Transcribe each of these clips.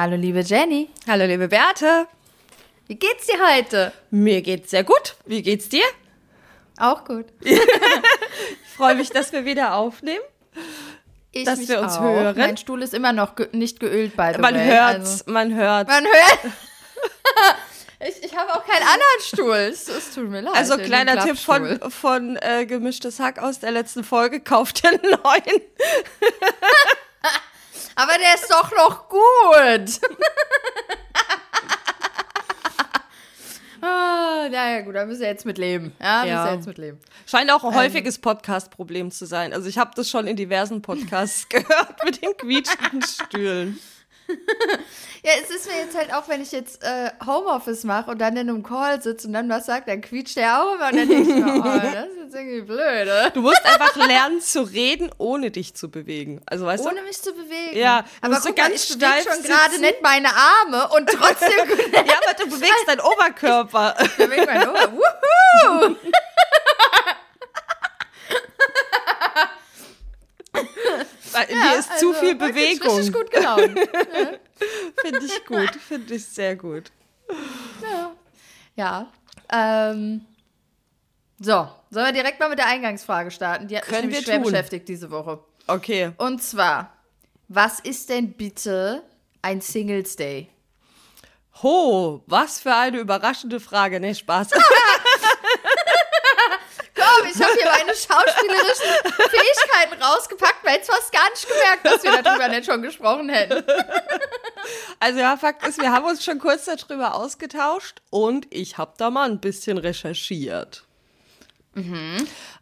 Hallo, liebe Jenny. Hallo, liebe Beate. Wie geht's dir heute? Mir geht's sehr gut. Wie geht's dir? Auch gut. ich freue mich, dass wir wieder aufnehmen. Ich dass wir uns auch. hören. Mein Stuhl ist immer noch ge nicht geölt, the Man way. hört's, Also, man hört. man hört. ich ich habe auch keinen anderen Stuhl. Es, es tut mir leid. Also kleiner Tipp von, von äh, Gemischtes Hack aus der letzten Folge, kauft den neuen. Aber der ist doch noch gut. ah, naja, gut, da müssen wir jetzt mit leben. Ja, müssen Ja. wir jetzt mit leben. Scheint auch ein häufiges Podcast-Problem zu sein. Also ich habe das schon in diversen Podcasts gehört mit den quietschenden Stühlen. Ja, es ist mir jetzt halt auch, wenn ich jetzt äh, Homeoffice mache und dann in einem Call sitze und dann was sagt, dann quietscht der auch immer und dann denke ich mir, oh, das ist jetzt irgendwie blöd, oder? Du musst einfach lernen zu reden, ohne dich zu bewegen. Also weißt Ohne du? mich zu bewegen. Ja, aber guck mal, ganz ich bewege steif schon gerade nicht meine Arme und trotzdem Ja, aber du bewegst deinen Oberkörper. bewege ich meine Ober. Wuhu! In dir ist zu Also, viel heute bin ich Bewegung. Richtig gut gelaunt. Finde ich gut. Finde ich sehr gut. Ja. Ähm, so, sollen wir direkt mal mit der Eingangsfrage starten? Die hat mich Können nämlich wir schwer tun. beschäftigt diese Woche. Okay. Und zwar, was ist denn bitte ein Singles Day? Ho, was für eine überraschende Frage. Nee, Spaß. Komm, ich habe hier meine schauspielerischen Fähigkeiten rausgepackt, weil jetzt fast gar nicht gemerkt, dass wir darüber nicht schon gesprochen hätten. Also ja, Fakt ist, wir haben uns schon kurz darüber ausgetauscht und ich habe da mal ein bisschen recherchiert.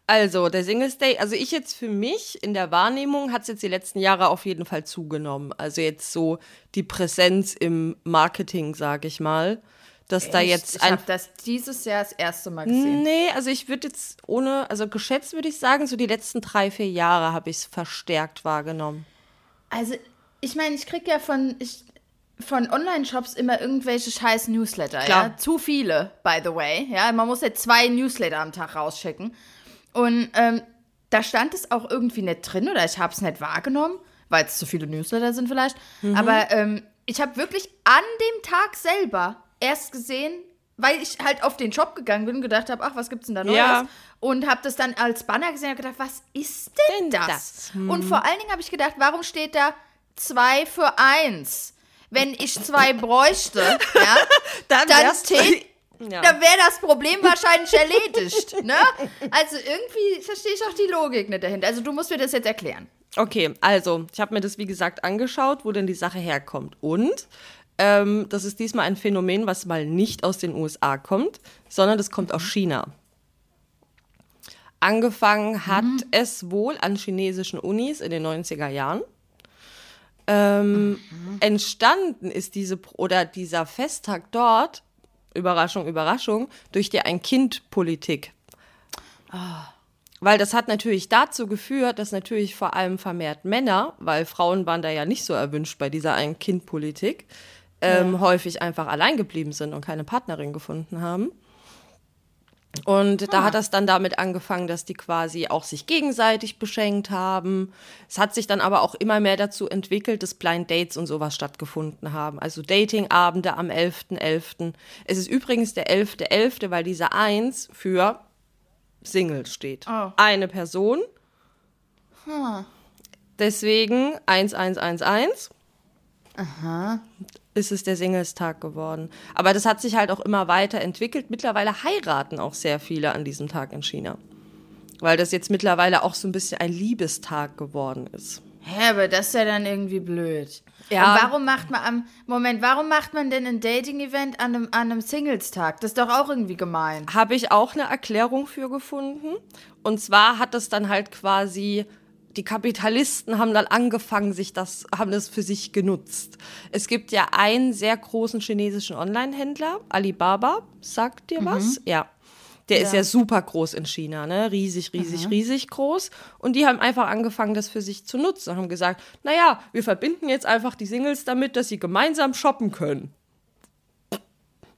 Also, der Singles Day, also ich jetzt für mich in der Wahrnehmung hat es jetzt die letzten Jahre auf jeden Fall zugenommen. Also jetzt so die Präsenz im Marketing, sage ich mal, dass da jetzt ich ein habe das dieses Jahr das erste Mal gesehen. Nee, also ich würde jetzt ohne, also geschätzt würde ich sagen, so die letzten drei, vier Jahre habe ich es verstärkt wahrgenommen. Also, ich meine, ich krieg ja von, ich, von Online-Shops immer irgendwelche scheiß Newsletter, Klar. ja. Zu viele, by the way. Ja, man muss ja zwei Newsletter am Tag rausschicken. Und ähm, da stand es auch irgendwie nicht drin oder ich habe es nicht wahrgenommen, weil es zu viele Newsletter sind vielleicht. Aber ähm, ich habe wirklich an dem Tag selber erst gesehen, weil ich halt auf den Shop gegangen bin und gedacht habe, ach, was gibt's denn da Neues? Ja. Und habe das dann als Banner gesehen und gedacht, was ist denn Denn das? das? Und vor allen Dingen habe ich gedacht, warum steht da zwei für eins? Wenn ich zwei bräuchte, ja, Dann, dann wär's- tät- ja. dann wäre das Problem wahrscheinlich erledigt. Ne? Also irgendwie verstehe ich auch die Logik nicht dahinter. Also du musst mir das jetzt erklären. Okay, also ich habe mir das wie gesagt angeschaut, wo denn die Sache herkommt. Und ähm, das ist diesmal ein Phänomen, was mal nicht aus den USA kommt, sondern das kommt aus China. Angefangen hat es wohl an chinesischen Unis in den 90er Jahren. Ähm, Entstanden ist diese oder dieser Festtag dort, Überraschung, Überraschung, durch die Ein-Kind-Politik. Weil das hat natürlich dazu geführt, dass natürlich vor allem vermehrt Männer, weil Frauen waren da ja nicht so erwünscht bei dieser Ein-Kind-Politik, ähm, häufig einfach allein geblieben sind und keine Partnerin gefunden haben. Und da hat das dann damit angefangen, dass die quasi auch sich gegenseitig beschenkt haben. Es hat sich dann aber auch immer mehr dazu entwickelt, dass Blind Dates und sowas stattgefunden haben. Also Datingabende am 11.11. Es ist übrigens der 11.11., weil diese Eins für Single steht. Oh. Eine Person. Deswegen 1111 ist es der Singlestag geworden. Aber das hat sich halt auch immer weiter entwickelt. Mittlerweile heiraten auch sehr viele an diesem Tag in China. Weil das jetzt mittlerweile auch so ein bisschen ein Liebestag geworden ist. Hä, aber das ist ja dann irgendwie blöd. Ja. Und warum macht man am Moment, warum macht man denn ein Dating-Event an einem, an einem Singles-Tag? Das ist doch auch irgendwie gemein. Habe ich auch eine Erklärung für gefunden. Und zwar hat es dann halt quasi, die Kapitalisten haben dann angefangen, sich das, haben das für sich genutzt. Es gibt ja einen sehr großen chinesischen Online-Händler, Alibaba, sagt dir was? Ja. Der ist ja super groß in China, ne? Riesig, riesig, riesig groß. Und die haben einfach angefangen, das für sich zu nutzen und haben gesagt, naja, wir verbinden jetzt einfach die Singles damit, dass sie gemeinsam shoppen können.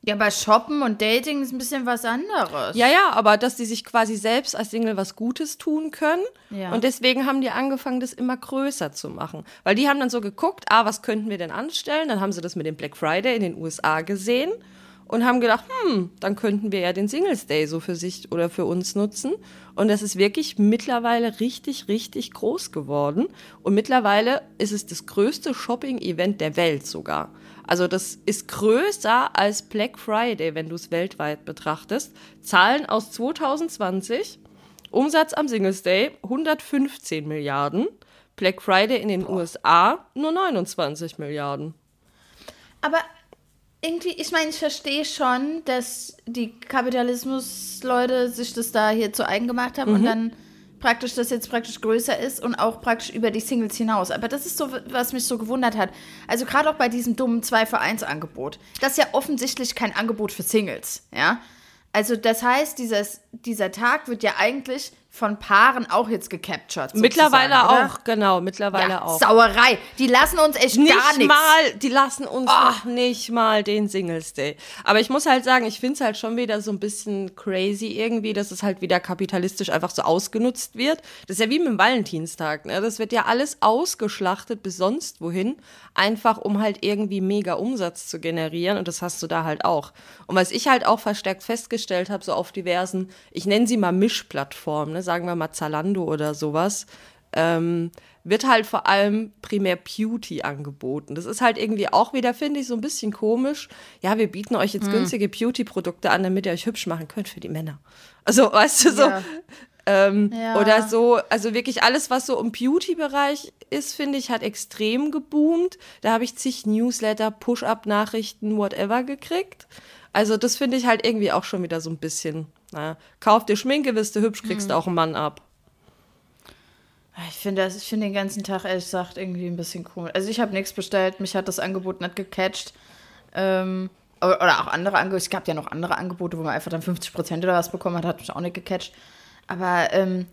Ja, bei Shoppen und Dating ist ein bisschen was anderes. Ja, ja, aber dass die sich quasi selbst als Single was Gutes tun können. Ja. Und deswegen haben die angefangen, das immer größer zu machen. Weil die haben dann so geguckt, ah, was könnten wir denn anstellen? Dann haben sie das mit dem Black Friday in den USA gesehen und haben gedacht, hm, dann könnten wir ja den Singles Day so für sich oder für uns nutzen. Und das ist wirklich mittlerweile richtig, richtig groß geworden. Und mittlerweile ist es das größte Shopping-Event der Welt sogar. Also das ist größer als Black Friday, wenn du es weltweit betrachtest. Zahlen aus 2020. Umsatz am Singles Day 115 Milliarden. Black Friday in den Boah. USA nur 29 Milliarden. Aber irgendwie, ich meine, ich verstehe schon, dass die Kapitalismus-Leute sich das da hier zu eigen gemacht haben mhm. und dann praktisch das jetzt praktisch größer ist und auch praktisch über die Singles hinaus. Aber das ist so, was mich so gewundert hat. Also gerade auch bei diesem dummen 2 für 1 Angebot. Das ist ja offensichtlich kein Angebot für Singles, ja. Also das heißt, dieses, dieser Tag wird ja eigentlich von Paaren auch jetzt gecaptured. Mittlerweile oder? auch, genau, mittlerweile ja, auch. Sauerei. Die lassen uns echt nicht gar nichts. mal, die lassen uns oh. nicht mal den Singles Day. Aber ich muss halt sagen, ich finde es halt schon wieder so ein bisschen crazy irgendwie, dass es halt wieder kapitalistisch einfach so ausgenutzt wird. Das ist ja wie mit dem Valentinstag, ne? Das wird ja alles ausgeschlachtet bis sonst wohin, einfach um halt irgendwie mega Umsatz zu generieren und das hast du da halt auch. Und was ich halt auch verstärkt festgestellt habe, so auf diversen, ich nenne sie mal Mischplattformen, ne? Sagen wir mal Zalando oder sowas, ähm, wird halt vor allem primär Beauty angeboten. Das ist halt irgendwie auch wieder, finde ich, so ein bisschen komisch. Ja, wir bieten euch jetzt hm. günstige Beauty-Produkte an, damit ihr euch hübsch machen könnt für die Männer. Also, weißt du, so. Ja. Ähm, ja. Oder so, also wirklich alles, was so im Beauty-Bereich ist, finde ich, hat extrem geboomt. Da habe ich zig Newsletter, Push-Up-Nachrichten, whatever gekriegt. Also, das finde ich halt irgendwie auch schon wieder so ein bisschen naja, kauf dir Schminke, wirst du hübsch, kriegst mhm. auch einen Mann ab. Ich finde ich finde den ganzen Tag ehrlich gesagt irgendwie ein bisschen komisch. Also ich habe nichts bestellt, mich hat das Angebot nicht gecatcht. Ähm, oder auch andere Angebote. Es gab ja noch andere Angebote, wo man einfach dann 50 Prozent oder was bekommen hat, hat mich auch nicht gecatcht. Aber ähm,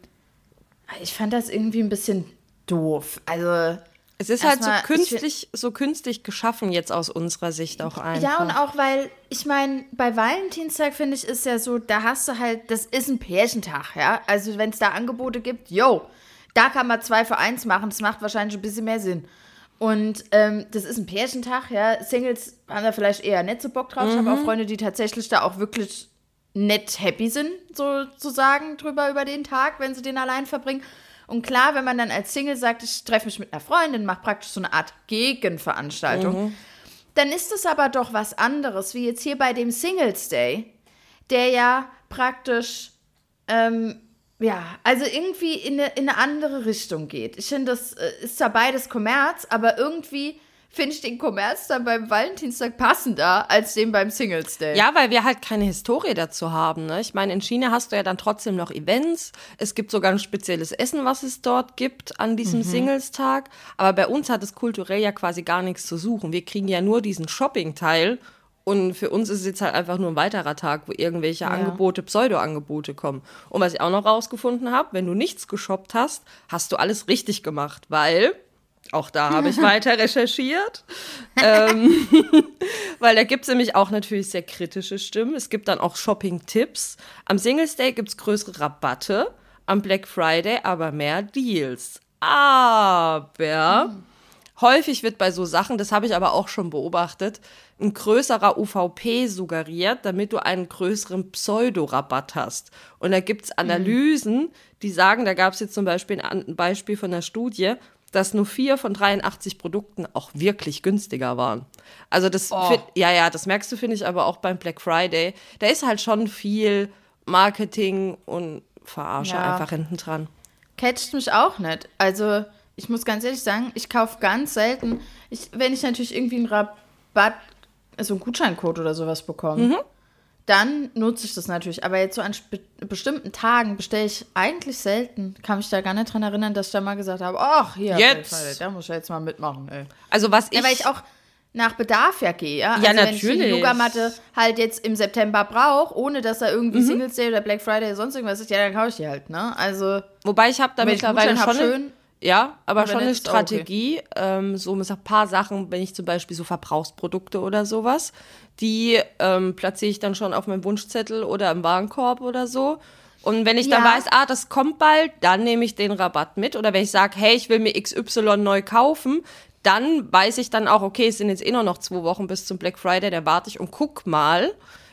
ich fand das irgendwie ein bisschen doof. Also es ist halt so künstlich, so künstlich geschaffen jetzt aus unserer Sicht auch einfach. Ja, und auch weil, ich meine, bei Valentinstag finde ich, ist ja so, da hast du halt, das ist ein Pärchentag, ja. Also wenn es da Angebote gibt, yo, da kann man zwei für eins machen, das macht wahrscheinlich ein bisschen mehr Sinn. Und ähm, das ist ein Pärchentag, ja. Singles haben da vielleicht eher nicht so Bock drauf. Mhm. Ich habe auch Freunde, die tatsächlich da auch wirklich nett happy sind, sozusagen, drüber über den Tag, wenn sie den allein verbringen. Und klar, wenn man dann als Single sagt, ich treffe mich mit einer Freundin, mache praktisch so eine Art Gegenveranstaltung, mhm. dann ist es aber doch was anderes, wie jetzt hier bei dem Singles Day, der ja praktisch, ähm, ja, also irgendwie in eine, in eine andere Richtung geht. Ich finde, das äh, ist zwar beides Kommerz, aber irgendwie finde ich den Kommerz dann beim Valentinstag passender als den beim Singles Day. Ja, weil wir halt keine Historie dazu haben. Ne? Ich meine, in China hast du ja dann trotzdem noch Events. Es gibt sogar ein spezielles Essen, was es dort gibt an diesem mhm. Singles-Tag. Aber bei uns hat es kulturell ja quasi gar nichts zu suchen. Wir kriegen ja nur diesen Shopping-Teil. Und für uns ist es jetzt halt einfach nur ein weiterer Tag, wo irgendwelche ja. Angebote, Pseudo-Angebote kommen. Und was ich auch noch rausgefunden habe, wenn du nichts geshoppt hast, hast du alles richtig gemacht, weil auch da habe ich weiter recherchiert. ähm, weil da gibt es nämlich auch natürlich sehr kritische Stimmen. Es gibt dann auch Shopping-Tipps. Am Singles Day gibt es größere Rabatte, am Black Friday aber mehr Deals. Aber mhm. häufig wird bei so Sachen, das habe ich aber auch schon beobachtet, ein größerer UVP suggeriert, damit du einen größeren Pseudorabatt hast. Und da gibt es Analysen, mhm. die sagen, da gab es jetzt zum Beispiel ein Beispiel von einer Studie, dass nur vier von 83 Produkten auch wirklich günstiger waren. Also das, oh. find, ja, ja, das merkst du, finde ich, aber auch beim Black Friday. Da ist halt schon viel Marketing und Verarsche ja. einfach hinten dran. Catcht mich auch nicht. Also ich muss ganz ehrlich sagen, ich kaufe ganz selten, ich, wenn ich natürlich irgendwie einen Rabatt, also einen Gutscheincode oder sowas bekomme. Mhm dann nutze ich das natürlich. Aber jetzt so an bestimmten Tagen bestelle ich eigentlich selten. Kann mich da gar nicht dran erinnern, dass ich da mal gesagt habe, ach, hier, jetzt. da muss ich jetzt mal mitmachen, ey. Also was ich... Ja, weil ich auch nach Bedarf ja gehe, ja. Also ja, natürlich. Wenn ich die Yogamatte halt jetzt im September brauche, ohne dass da irgendwie mhm. Singles Day oder Black Friday oder sonst irgendwas ist, ja, dann kaufe ich die halt, ne? Also... Wobei ich habe da mittlerweile schon... Schön, Ja, aber schon eine nicht? Oh, okay. Strategie. Ähm, so mit ein paar Sachen, wenn ich zum Beispiel so Verbrauchsprodukte oder sowas, die ähm, platziere ich dann schon auf meinem Wunschzettel oder im Warenkorb oder so. Und wenn ich dann Ja. weiß, ah, das kommt bald, dann nehme ich den Rabatt mit. Oder wenn ich sage, hey, ich will mir XY neu kaufen, dann weiß ich dann auch, okay, es sind jetzt eh nur noch zwei Wochen bis zum Black Friday, da warte ich und guck mal.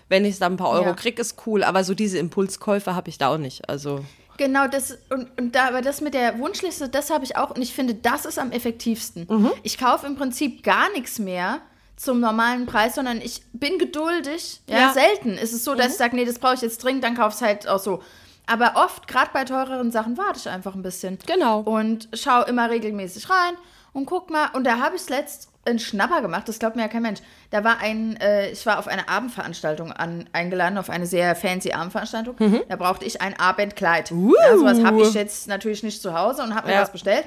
Wenn ich dann ein paar Euro Ja. krieg, ist cool. Aber so diese Impulskäufe habe ich da auch nicht. Also. Genau, das und, und da, aber das mit der Wunschliste, das habe ich auch und ich finde, das ist am effektivsten. Mhm. Ich kaufe im Prinzip gar nichts mehr zum normalen Preis, sondern ich bin geduldig. Ja, Ja. Mhm. selten ist es so, dass ich sage, nee, das brauche ich jetzt dringend, dann kauf's halt auch so. Aber oft, gerade bei teureren Sachen, warte ich einfach ein bisschen. Genau. Und schaue immer regelmäßig rein und guck mal. Und da habe ich letzt einen Schnapper gemacht, das glaubt mir ja kein Mensch. Da war ein, äh, ich war auf eine Abendveranstaltung an, eingeladen, auf eine sehr fancy Abendveranstaltung. Mhm. Da brauchte ich ein Abendkleid. Ja, sowas habe ich jetzt natürlich nicht zu Hause und habe mir Ja. das bestellt.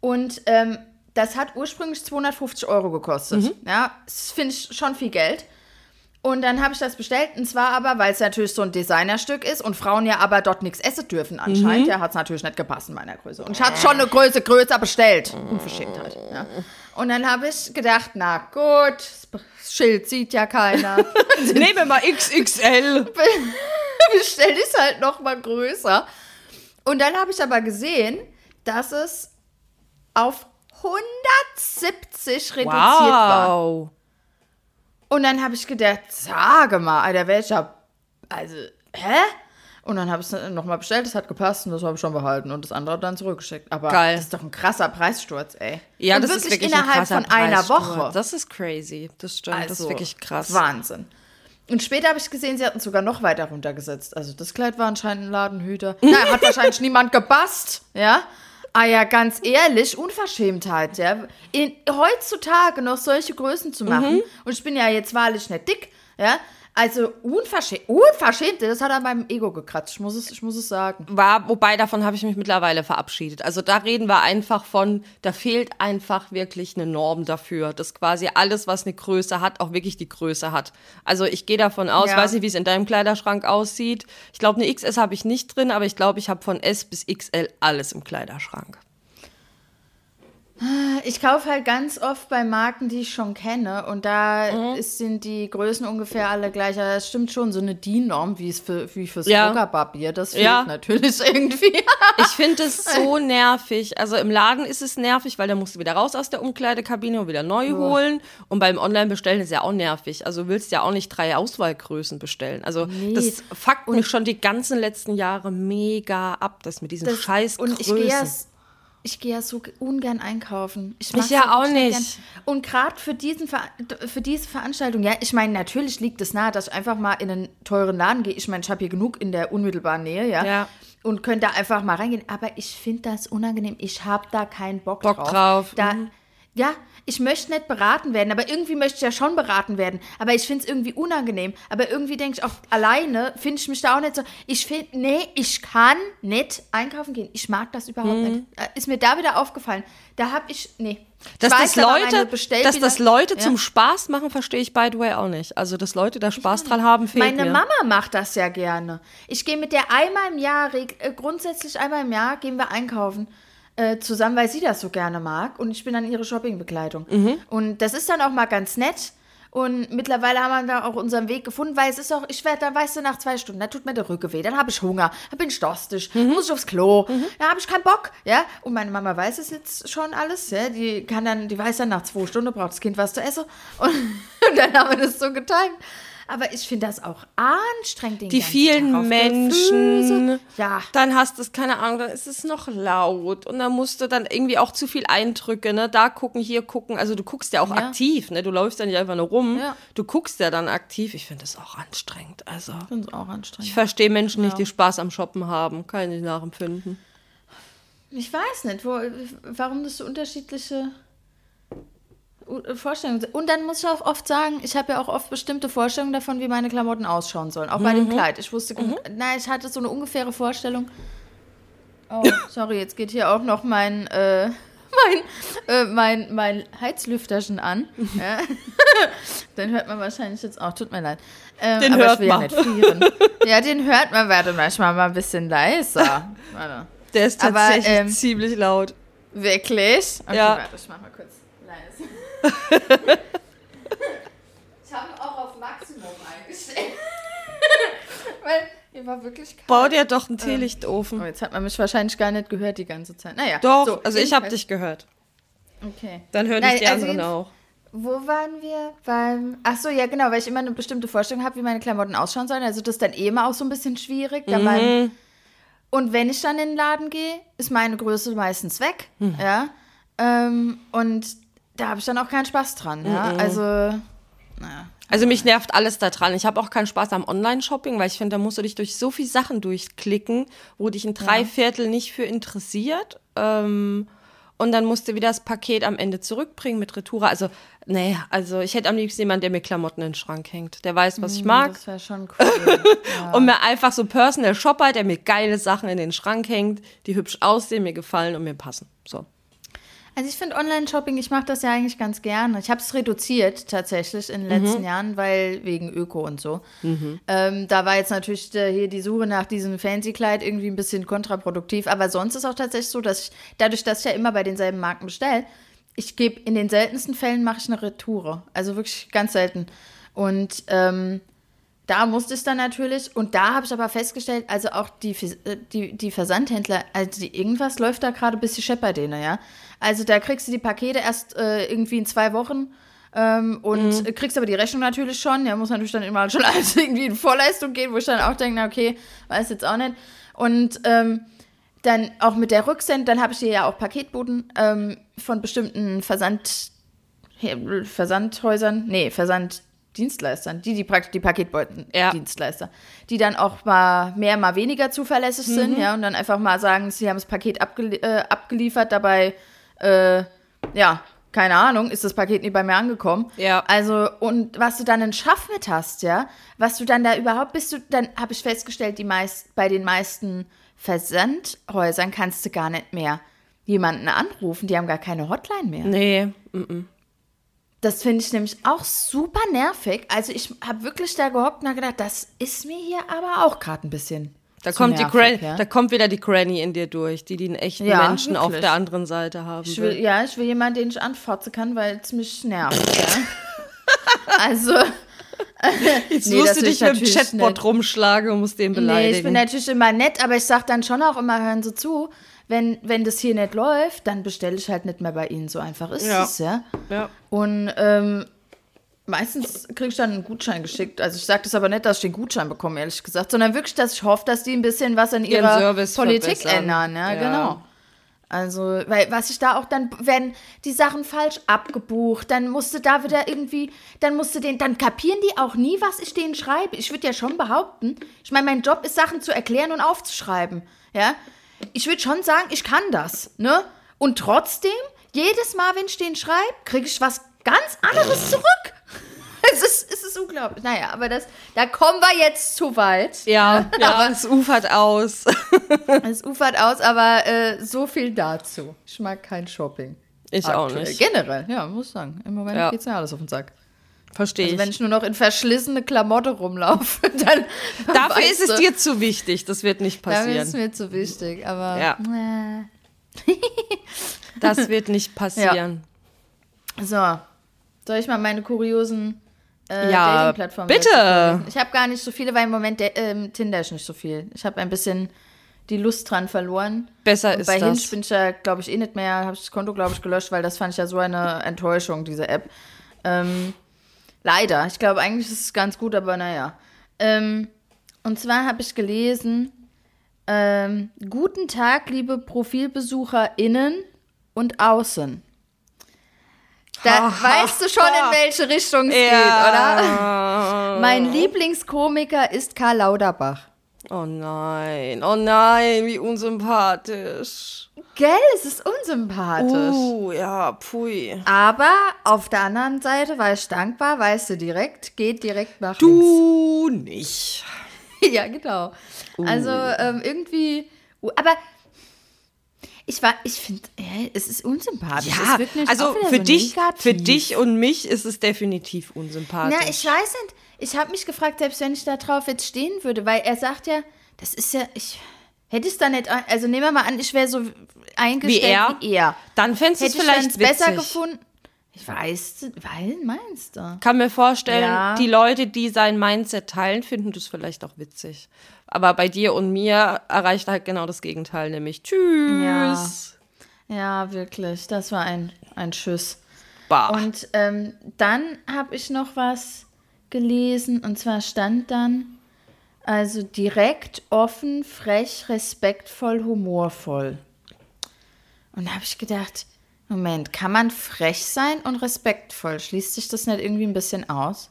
Und ähm, das hat ursprünglich 250 Euro gekostet. Mhm. Ja, das finde ich schon viel Geld. Und dann habe ich das bestellt. Und zwar aber, weil es natürlich so ein Designerstück ist und Frauen ja aber dort nichts essen dürfen anscheinend. Ja, hat es natürlich nicht gepasst in meiner Größe. Und ich hatte schon eine Größe größer bestellt. Unverschämtheit. Ja. Und dann habe ich gedacht, na gut, das Schild sieht ja keiner. Nehmen wir mal XXL. bestell ich halt noch mal größer. Und dann habe ich aber gesehen, dass es auf 170 reduziert war. Wow. Und dann habe ich gedacht, sage mal, Alter, welcher. Also, hä? Und dann habe ich es nochmal bestellt, das hat gepasst und das habe ich schon behalten und das andere dann zurückgeschickt. Aber Geil. das ist doch ein krasser Preissturz, ey. Ja, und das wirklich ist wirklich innerhalb von einer. Woche. Das ist crazy. Das stimmt. das ist wirklich krass. Also, Wahnsinn. Und später habe ich gesehen, sie hatten es sogar noch weiter runtergesetzt. Also das Kleid war anscheinend ein Ladenhüter. Na, hat wahrscheinlich niemand gepasst, ja. Ah ja, ganz ehrlich, Unverschämtheit, ja. In, heutzutage noch solche Größen zu machen, Mhm. und ich bin ja jetzt wahrlich nicht dick, ja. Also unverschämt, unverschämt, das hat an meinem Ego gekratzt, ich muss es, ich muss es sagen. War, wobei davon habe ich mich mittlerweile verabschiedet. Also da reden wir einfach von, da fehlt einfach wirklich eine Norm dafür, dass quasi alles, was eine Größe hat, auch wirklich die Größe hat. Also ich gehe davon aus, Ja. weiß nicht, wie es in deinem Kleiderschrank aussieht. Ich glaube, eine XS habe ich nicht drin, aber ich glaube, ich habe von S bis XL alles im Kleiderschrank. Ich kaufe halt ganz oft bei Marken, die ich schon kenne und da Mhm. ist, sind die Größen ungefähr alle gleich. Aber das stimmt schon, so eine DIN-Norm, wie es für, wie fürs Ja. Druckerpapier, das fehlt Ja. natürlich irgendwie. Ich finde es so nervig. Also im Laden ist es nervig, weil da musst du wieder raus aus der Umkleidekabine und wieder neu holen. Und beim Online-Bestellen ist ja auch nervig. Also du willst ja auch nicht drei Auswahlgrößen bestellen. Also das fuckt mich schon die ganzen letzten Jahre mega ab, das mit diesen Das- scheiß und ich Größen. gehe ja, ich gehe ja so ge- ungern einkaufen. Ich, Ich ja auch nicht. Gern. Und gerade für, diesen Ver für diese Veranstaltung, ja, ich meine, natürlich liegt es nahe, dass ich einfach mal in einen teuren Laden gehe. Ich meine, ich habe hier genug in der unmittelbaren Nähe, ja. Ja. Und könnte da einfach mal reingehen. Aber ich finde das unangenehm. Ich habe da keinen Bock, Bock drauf. drauf, Da, mhm. Ja, ich möchte nicht beraten werden, aber irgendwie möchte ich ja schon beraten werden. Aber ich finde es irgendwie unangenehm. Aber irgendwie denke ich auch, alleine finde ich mich da auch nicht so. Ich finde, nee, ich kann nicht einkaufen gehen. Ich mag das überhaupt Mhm. nicht. Äh, Ist mir da wieder aufgefallen. Da habe ich, nee. Dass, weiß das Leute, dass das Leute Ja. zum Spaß machen, verstehe ich by the way auch nicht. Also, dass Leute da Spaß dran haben, fehlt Meine mir. Mama macht das ja gerne. Ich gehe mit der einmal im Jahr, äh, grundsätzlich einmal im Jahr, gehen wir einkaufen äh, zusammen, weil sie das so gerne mag. Und ich bin dann ihre Shoppingbegleitung. Mhm. Und das ist dann auch mal ganz nett. Und mittlerweile haben wir da auch unseren Weg gefunden, weil es ist auch, ich werde, dann weißt du, nach zwei Stunden, da tut mir der Rücken weh, dann habe ich Hunger, dann bin ich durstig, Mhm. muss ich aufs Klo, da habe ich keinen Bock, ja. Und meine Mama weiß es jetzt schon alles, ja. Die kann dann, die weiß dann, nach zwei Stunden braucht das Kind was zu essen. Und, und dann haben wir das so getimt. Aber ich finde das auch anstrengend, den die vielen Menschen. Ja. Dann hast du es, keine Ahnung, dann ist es noch laut und dann musst du dann irgendwie auch zu viel Eindrücke, ne? Da gucken, hier gucken. Also du guckst ja auch Ja. aktiv, ne? Du läufst ja nicht einfach nur rum. Ja. Du guckst ja dann aktiv. Ich finde das auch anstrengend. Also Ich finde es auch ich anstrengend. verstehe Menschen nicht, die Spaß am Shoppen haben. Kann ich nachempfinden. Ich weiß nicht, wo, warum das so unterschiedliche Vorstellungen sind. Und dann muss ich auch oft sagen, ich habe ja auch oft bestimmte Vorstellungen davon, wie meine Klamotten ausschauen sollen. Auch bei dem Kleid. Ich wusste, na, ich hatte so eine ungefähre Vorstellung. Oh, sorry, jetzt geht hier auch noch mein, äh, mein, äh, mein, mein Heizlüfterchen an. Ja. den hört man wahrscheinlich jetzt auch, tut mir leid. Ähm, Den aber hört ich will man. Ja, nicht frieren. ja, den hört man, warte manchmal mal ein bisschen leiser. Warte. Der ist Aber, tatsächlich ähm, ziemlich laut. Wirklich? Okay, Ja. warte, ich mach mal kurz. ich habe auch auf Maximum eingestellt. Weil hier war wirklich kalt. Bau dir doch einen Teelichtofen. Oh, jetzt hat man mich wahrscheinlich gar nicht gehört die ganze Zeit. Naja. Doch, so, also ich habe dich gehört. Okay. Dann hören dich die also anderen auch. Wo waren wir? Beim. Ach so, ja, genau, weil ich immer eine bestimmte Vorstellung habe, wie meine Klamotten ausschauen sollen. Also, das ist dann eh immer auch so ein bisschen schwierig. Da man, und wenn ich dann in den Laden gehe, ist meine Größe meistens weg. Ja. Ähm, und da habe ich dann auch keinen Spaß dran. Ja. Also, naja. Also mich nervt alles da dran. Ich habe auch keinen Spaß am Online-Shopping, weil ich finde, da musst du dich durch so viele Sachen durchklicken, wo dich ein Dreiviertel nicht für interessiert. Ähm, und dann musst du wieder das Paket am Ende zurückbringen mit Retour. Also, nee, also ich hätte am liebsten jemanden, der mir Klamotten in den Schrank hängt. Der weiß, was ich mag. Das wäre schon cool. Und mir einfach so Personal Shopper, der mir geile Sachen in den Schrank hängt, die hübsch aussehen, mir gefallen und mir passen. So. Also ich finde Online-Shopping, ich mache das ja eigentlich ganz gerne. Ich habe es reduziert tatsächlich in den letzten Jahren, weil wegen Öko und so. Ähm, da war jetzt natürlich äh, hier die Suche nach diesem Fancy-Kleid irgendwie ein bisschen kontraproduktiv. Aber sonst ist auch tatsächlich so, dass ich, dadurch, dass ich ja immer bei denselben Marken bestelle, ich gebe in den seltensten Fällen mache ich eine Retoure. Also wirklich ganz selten. Und ähm, da musste ich dann natürlich, und da habe ich aber festgestellt, also auch die, äh, die, die Versandhändler, also die, irgendwas läuft da gerade ein bisschen schepp bei denen, ja. Also da kriegst du die Pakete erst äh, irgendwie in zwei Wochen ähm, und äh, kriegst aber die Rechnung natürlich schon. Ja, muss natürlich dann immer schon alles irgendwie in Vorleistung gehen, wo ich dann auch denke, na okay, weiß jetzt auch nicht. Und ähm, dann auch mit der Rücksend, dann habe ich hier ja auch Paketboten ähm, von bestimmten Versand, Versandhäusern, nee, Versanddienstleistern, die die praktisch die Paketbeutendienstleister, die dann auch mal mehr, mal weniger zuverlässig sind, ja, und dann einfach mal sagen, sie haben das Paket abgelie äh, abgeliefert, dabei, äh, ja, keine Ahnung, ist das Paket nie bei mir angekommen. Ja. Also, und was du dann in Schaff mit hast, ja, was du dann da überhaupt bist du, dann habe ich festgestellt, die meist, bei den meisten Versandhäusern kannst du gar nicht mehr jemanden anrufen, die haben gar keine Hotline mehr. Nee. mm, Das finde ich nämlich auch super nervig. Also ich habe wirklich da gehockt und gedacht, das ist mir hier aber auch gerade ein bisschen. Da kommt, die nervig, Gran ja. da kommt wieder die Granny in dir durch, die den echten Ja, Menschen auf wirklich. der anderen Seite haben Ich will, ja, ich will jemanden, den ich anfotzen kann, weil es mich nervt. ja. Also. Jetzt Nee, musst du dich ich mit dem Chatbot nicht. rumschlagen und musst den Nee, ich bin beleidigen. natürlich immer nett, aber ich sag dann schon auch immer, hören Sie zu, wenn, wenn das hier nicht läuft, dann bestelle ich halt nicht mehr bei Ihnen. So einfach ist es, ja. ja. Und ähm, meistens kriege ich dann einen Gutschein geschickt. Also ich sage das aber nicht, dass ich den Gutschein bekomme, ehrlich gesagt, sondern wirklich, dass ich hoffe, dass die ein bisschen was an Ihren ihrer Service Politik verbessern. ändern. Ja, Ja. genau. Also, weil was ich da auch dann, werden die Sachen falsch abgebucht, dann musste da wieder irgendwie, dann musste den, dann kapieren die auch nie, was ich denen schreibe. Ich würde ja schon behaupten, ich meine, mein Job ist, Sachen zu erklären und aufzuschreiben. Ja, ich würde schon sagen, ich kann das, ne? Und trotzdem, jedes Mal, wenn ich den schreibe, kriege ich was ganz anderes zurück. Es ist, es ist unglaublich. Naja, aber das, da kommen wir jetzt zu weit. Ja, ja, es ufert aus. Es ufert aus, aber äh, so viel dazu. Ich mag kein Shopping. Ich auch Aktuell. nicht. Generell, ja, muss sagen. Im Moment Ja. geht's mir alles auf den Sack. Verstehe Also ich. wenn ich nur noch in verschlissene Klamotte rumlaufe, dann Dafür ist es dir zu wichtig. Das wird nicht Dafür ist es passieren. mir zu wichtig, aber Ja. äh. Das wird nicht passieren. so. Soll ich mal meine kuriosen äh, Ja, Dating-Plattformen bitte. Ich habe gar nicht so viele, weil im Moment der, ähm, Tinder ist nicht so viel. Ich habe ein bisschen die Lust dran verloren. Besser Und ist bei das. Hinge bin ich ja, glaube ich, eh nicht mehr, habe ich das Konto, glaube ich, gelöscht, weil das fand ich ja so eine Enttäuschung, diese App. Ähm, leider. Ich glaube, eigentlich ist es ganz gut, aber naja. Ähm, und zwar habe ich gelesen, ähm, guten Tag, liebe ProfilbesucherInnen und außen. Da weißt du schon, in welche Richtung es geht, oder? Mein Lieblingskomiker ist Karl Lauterbach. Oh nein, oh nein, wie unsympathisch. Gell, es ist unsympathisch. Uh, ja, pui. Aber auf der anderen Seite war ich dankbar, weißt du, direkt, geht direkt nach Du nicht. links. ja, genau. Also ähm, irgendwie, uh, aber ich war, ich finde, äh, es ist unsympathisch. Ja, also für so dich, für dich und mich ist es definitiv unsympathisch. Na, ich weiß nicht. Ich habe mich gefragt, selbst wenn ich da drauf jetzt stehen würde, weil er sagt ja, das ist ja, ich, Hätte es dann nicht, also nehmen wir mal an, ich wäre so eingestellt Wie er? wie er. Dann fändest du es vielleicht besser gefunden. Ich weiß, weil meinst du? kann mir vorstellen, Ja. die Leute, die sein Mindset teilen, finden das vielleicht auch witzig. Aber bei dir und mir erreicht halt genau das Gegenteil, nämlich Tschüss. Ja, wirklich. Das war ein, ein Schuss. Bah. Und ähm, dann habe ich noch was gelesen und zwar stand dann, also direkt, offen, frech, respektvoll, humorvoll. Und da habe ich gedacht, Moment, kann man frech sein und respektvoll? Schließt sich das nicht irgendwie ein bisschen aus?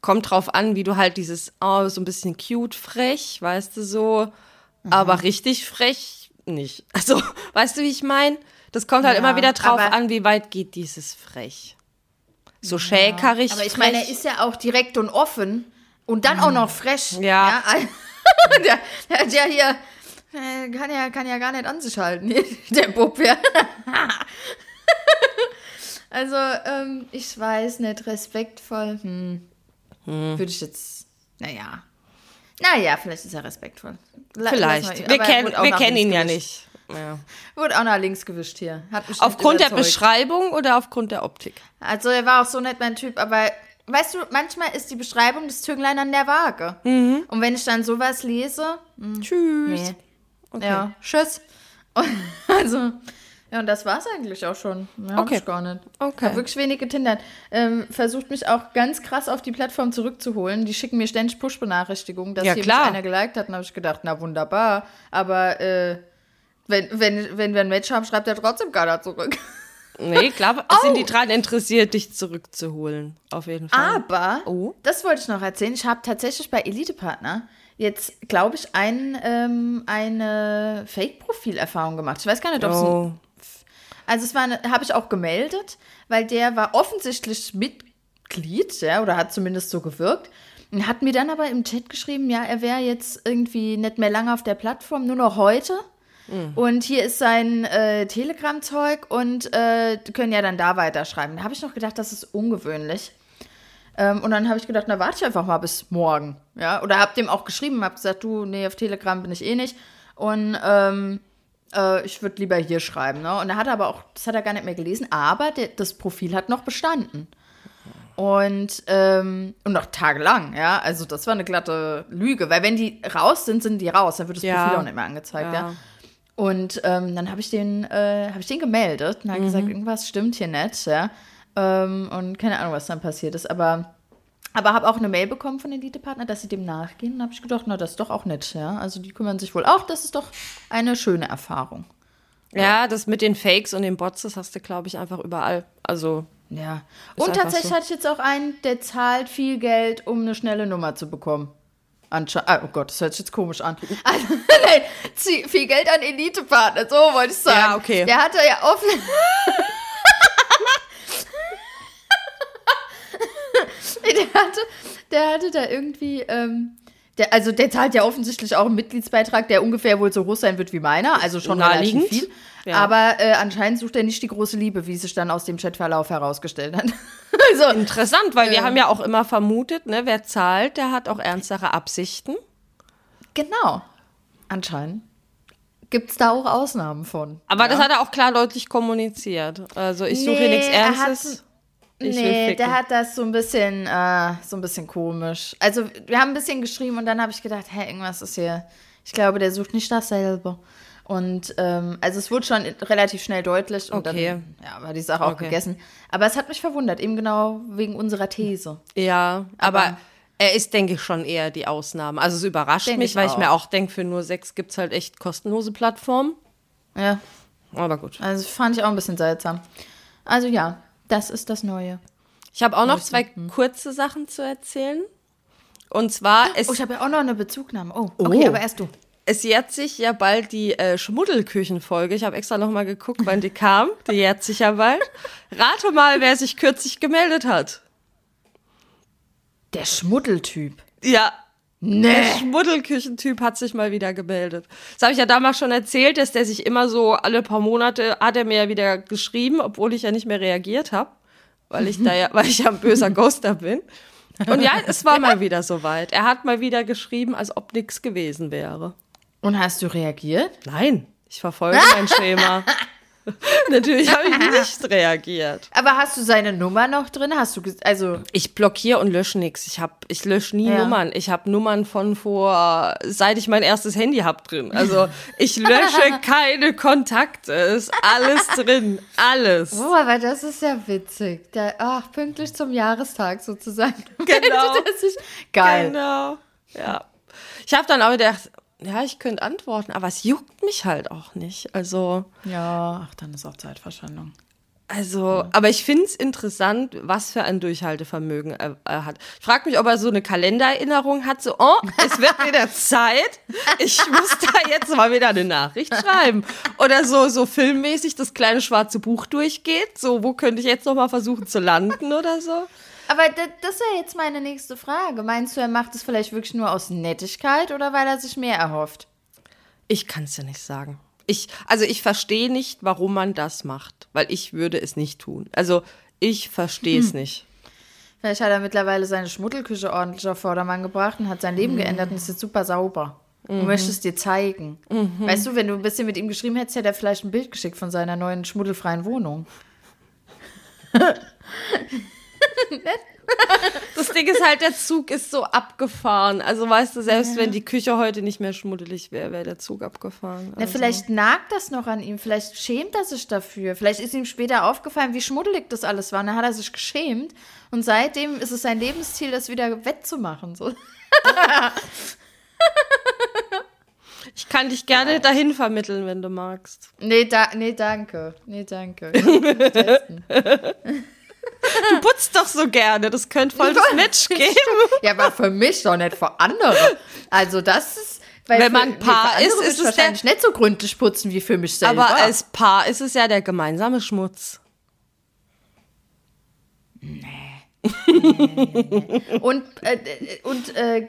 Kommt drauf an, wie du halt dieses, oh, so ein bisschen cute, frech, weißt du so, aber richtig frech nicht. Also, weißt du, wie ich meine? Das kommt halt Ja, immer wieder drauf an, wie weit geht dieses frech. So schäkerig Aber ich frech. meine, er ist ja auch direkt und offen und dann auch noch fresh. Ja. der, der hat ja hier, äh, kann ja, kann ja gar nicht an sich halten, der Bub, ja. also, ähm, ich weiß nicht, respektvoll, hm, würde ich jetzt, naja. Naja, vielleicht ist er respektvoll. La- Vielleicht. mal- Wir, auch wir kennen ihn ja gewischt. nicht. Ja. Wurde auch nach links gewischt hier. Aufgrund der. Beschreibung oder aufgrund der Optik? Also er war auch so nicht mein Typ, aber weißt du, manchmal ist die Beschreibung des Zünglein an der Waage. Mhm. Und wenn ich dann sowas lese, Tschüss. nee. Ja, tschüss. Also, ja, und das war's eigentlich auch schon. Mehr hab Okay. ich gar nicht. Okay. Hab wirklich wenig getindert. Ähm, versucht mich auch ganz krass auf die Plattform zurückzuholen. Die schicken mir ständig Push-Benachrichtigungen, dass Ja, hier klar. mich einer geliked hat. Und habe ich gedacht, na wunderbar. Aber äh, wenn, wenn, wenn wir ein Match haben, schreibt er trotzdem keiner zurück. Nee, klar, sind die dran interessiert, dich zurückzuholen. Auf jeden Fall. Aber, Oh. das wollte ich noch erzählen, ich habe tatsächlich bei Elite-Partner jetzt, glaube ich, ein, ähm, eine Fake-Profil-Erfahrung gemacht. Ich weiß gar nicht, ob es ein Oh. Also es war, habe ich auch gemeldet, weil der war offensichtlich Mitglied, ja, oder hat zumindest so gewirkt. Und hat mir dann aber im Chat geschrieben, ja, er wäre jetzt irgendwie nicht mehr lange auf der Plattform, nur noch heute. Und hier ist sein äh, Telegram-Zeug und äh, die können ja dann da weiterschreiben. Da habe ich noch gedacht, das ist ungewöhnlich. Ähm, und dann habe ich gedacht, na warte ich einfach mal bis morgen. Ja, oder hab dem auch geschrieben, hab gesagt, du, nee, auf Telegram bin ich eh nicht. Und ähm, äh, ich würde lieber hier schreiben. Ne? Und er hat aber auch, das hat er gar nicht mehr gelesen, aber der, das Profil hat noch bestanden. Und, ähm, und noch tagelang, ja. Also das war eine glatte Lüge, weil wenn die raus sind, sind die raus. Dann wird das Ja. Profil auch nicht mehr angezeigt, ja. Ja. Und ähm, dann habe ich den, äh, habe ich den gemeldet und habe gesagt, irgendwas stimmt hier nicht, ja. Ähm, und keine Ahnung, was dann passiert ist. Aber, aber habe auch eine Mail bekommen von Elite-Partner, dass sie dem nachgehen. Und habe ich gedacht, na, das ist doch auch nett, ja. Also die kümmern sich wohl auch. Das ist doch eine schöne Erfahrung. Ja, das mit den Fakes und den Bots, das hast du, glaube ich, einfach überall. Also, Ja. Und tatsächlich so. hatte ich jetzt auch einen, der zahlt viel Geld, um eine schnelle Nummer zu bekommen. Ansche ah, oh Gott, das hört sich jetzt komisch an. Also, nein, viel Geld an Elite-Partner, so wollte ich sagen. Ja, okay. Der hatte ja offen. der, hatte, der hatte da irgendwie. Ähm, der, also, der zahlt ja offensichtlich auch einen Mitgliedsbeitrag, der ungefähr wohl so groß sein wird wie meiner. Also schon relativ viel. Ja. Aber äh, anscheinend sucht er nicht die große Liebe, wie sich dann aus dem Chatverlauf herausgestellt hat. also, interessant, weil wir haben ja auch immer vermutet, ne, wer zahlt, der hat auch ernstere Absichten. Genau. Anscheinend. Gibt es da auch Ausnahmen von. Aber das hat er auch klar deutlich kommuniziert. Also, ich suche Nee, nichts er hat- Ernstes. Ich nee, der hat das so ein bisschen, äh, so ein bisschen komisch. Also wir haben ein bisschen geschrieben und dann habe ich gedacht, hä, irgendwas ist hier. Ich glaube, der sucht nicht dasselbe. Und ähm, also es wurde schon relativ schnell deutlich und Okay. dann ja, war die Sache auch Okay. gegessen. Aber es hat mich verwundert, eben genau wegen unserer These. Ja, aber, Aber- er ist, denke ich, schon eher die Ausnahme. Also es überrascht mich, ich weil ich auch. mir auch denke, für nur sechs gibt es halt echt kostenlose Plattformen. Ja, Aber gut. also fand ich auch ein bisschen seltsam. Also ja, das ist das Neue. Ich habe auch noch zwei kurze Sachen zu erzählen. Und zwar, es, Oh, ich habe ja auch noch eine Bezugnahme. Oh, okay, Oh. aber erst du. es jährt sich ja bald die äh, Schmuddelküchenfolge. Ich habe extra noch mal geguckt, wann die kam. Die jährt sich ja bald. Rate mal, wer sich kürzlich gemeldet hat. Der Schmuddeltyp. Ja, Nee. Der Schmuddelküchentyp hat sich mal wieder gemeldet. Das habe ich ja damals schon erzählt, dass der sich immer so alle paar Monate hat er mir ja wieder geschrieben, obwohl ich ja nicht mehr reagiert habe, weil ich da ja, weil ich ja ein böser Ghoster bin. Und ja, es war mal wieder soweit. Er hat mal wieder geschrieben, als ob nichts gewesen wäre. Und hast du reagiert? Nein, ich verfolge mein Schema. Natürlich habe ich nicht reagiert. Aber hast du seine Nummer noch drin? Hast du, also, Ich blockiere und lösche nichts. Ich hab, ich lösche nie Ja. Nummern. Ich habe Nummern von vor, seit ich mein erstes Handy hab drin. Also ich lösche keine Kontakte. Ist alles drin. Alles. oh, aber das ist ja witzig. Der, ach, pünktlich zum Jahrestag sozusagen. Genau. Das ist geil. Genau. Ja. Ich habe dann auch gedacht, ja, ich könnte antworten, aber es juckt mich halt auch nicht. Also, Ja, ach, dann ist auch Zeitverschwendung. also, aber ich finde es interessant, was für ein Durchhaltevermögen er, er hat. Ich frage mich, ob er so eine Kalendererinnerung hat, so, oh, es wird wieder Zeit. Ich muss da jetzt mal wieder eine Nachricht schreiben. Oder so, so filmmäßig das kleine schwarze Buch durchgeht. So, wo könnte ich jetzt noch mal versuchen zu landen oder so? Aber das, wäre jetzt meine nächste Frage. Meinst du, er macht es vielleicht wirklich nur aus Nettigkeit oder weil er sich mehr erhofft? Ich kann es ja nicht sagen. Ich, also ich verstehe nicht, warum man das macht, weil ich würde es nicht tun. Also ich verstehe es nicht. Vielleicht hat er mittlerweile seine Schmuddelküche ordentlich auf Vordermann gebracht und hat sein Leben geändert und ist jetzt super sauber. Und möchte es dir zeigen. Weißt du, wenn du ein bisschen mit ihm geschrieben hättest, hätte er vielleicht ein Bild geschickt von seiner neuen schmuddelfreien Wohnung. Das Ding ist halt, der Zug ist so abgefahren. Also weißt du, selbst wenn die Küche heute nicht mehr schmuddelig wäre, wäre der Zug abgefahren. Also, vielleicht nagt das noch an ihm, vielleicht schämt er sich dafür. Vielleicht ist ihm später aufgefallen, wie schmuddelig das alles war. Und dann hat er sich geschämt. Und seitdem ist es sein Lebensziel, das wieder wettzumachen. So. ich kann dich gerne dahin vermitteln, wenn du magst. Nee, da, nee, danke. Nee, danke. Du putzt doch so gerne, das könnte voll das Match geben. Ja, aber für mich doch nicht für andere. Also das ist. Weil Wenn für, man ein Paar ist, ist es wahrscheinlich nicht so gründlich putzen wie für mich selber. Aber als Paar ist es ja der gemeinsame Schmutz. und äh, und äh,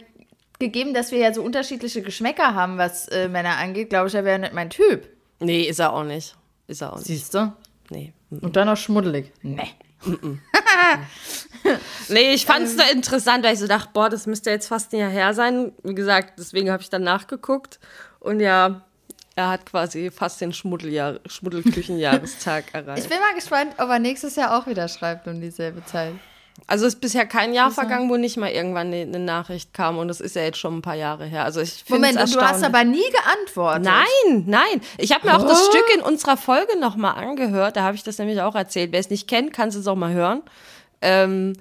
gegeben, dass wir ja so unterschiedliche Geschmäcker haben, was äh, Männer angeht, glaube ich, er wäre nicht mein Typ. Nee, ist er auch nicht. Ist er auch nicht. Siehst du? Nee. Und dann noch schmuddelig. Nee. Nee, ich fand es Ähm. nur interessant, weil ich so dachte, boah, das müsste jetzt fast ein Jahr her sein. Wie gesagt, deswegen habe ich dann nachgeguckt. Und ja, er hat quasi fast den Schmuddeljahr Schmuddelküchenjahrestag Ich erreicht. bin mal gespannt, ob er nächstes Jahr auch wieder schreibt um dieselbe Zeit. Also es ist bisher kein Jahr vergangen, wo nicht mal irgendwann eine, eine Nachricht kam. Und das ist ja jetzt schon ein paar Jahre her. Also ich Moment, und du hast aber nie geantwortet. Nein, nein. Ich habe mir auch das Oh. Stück in unserer Folge nochmal angehört. Da habe ich das nämlich auch erzählt. Wer es nicht kennt, kann es auch mal hören. Ähm,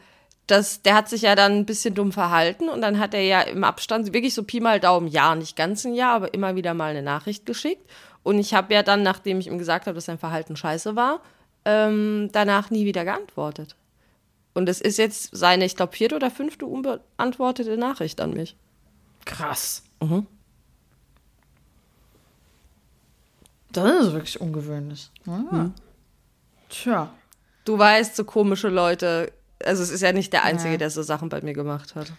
das, der hat sich ja dann ein bisschen dumm verhalten und dann hat er ja im Abstand, wirklich so Pi mal Daumen, ja, nicht ganz ein Jahr, aber immer wieder mal eine Nachricht geschickt. Und ich habe ja dann, nachdem ich ihm gesagt habe, dass sein Verhalten scheiße war, ähm, danach nie wieder geantwortet. Und es ist jetzt seine, ich glaube, vierte oder fünfte unbeantwortete Nachricht an mich. Krass. Mhm. Das ist wirklich ungewöhnlich. Ah. Mhm. Tja. Du weißt, so komische Leute, also es ist ja nicht der Einzige, Ja. der so Sachen bei mir gemacht hat.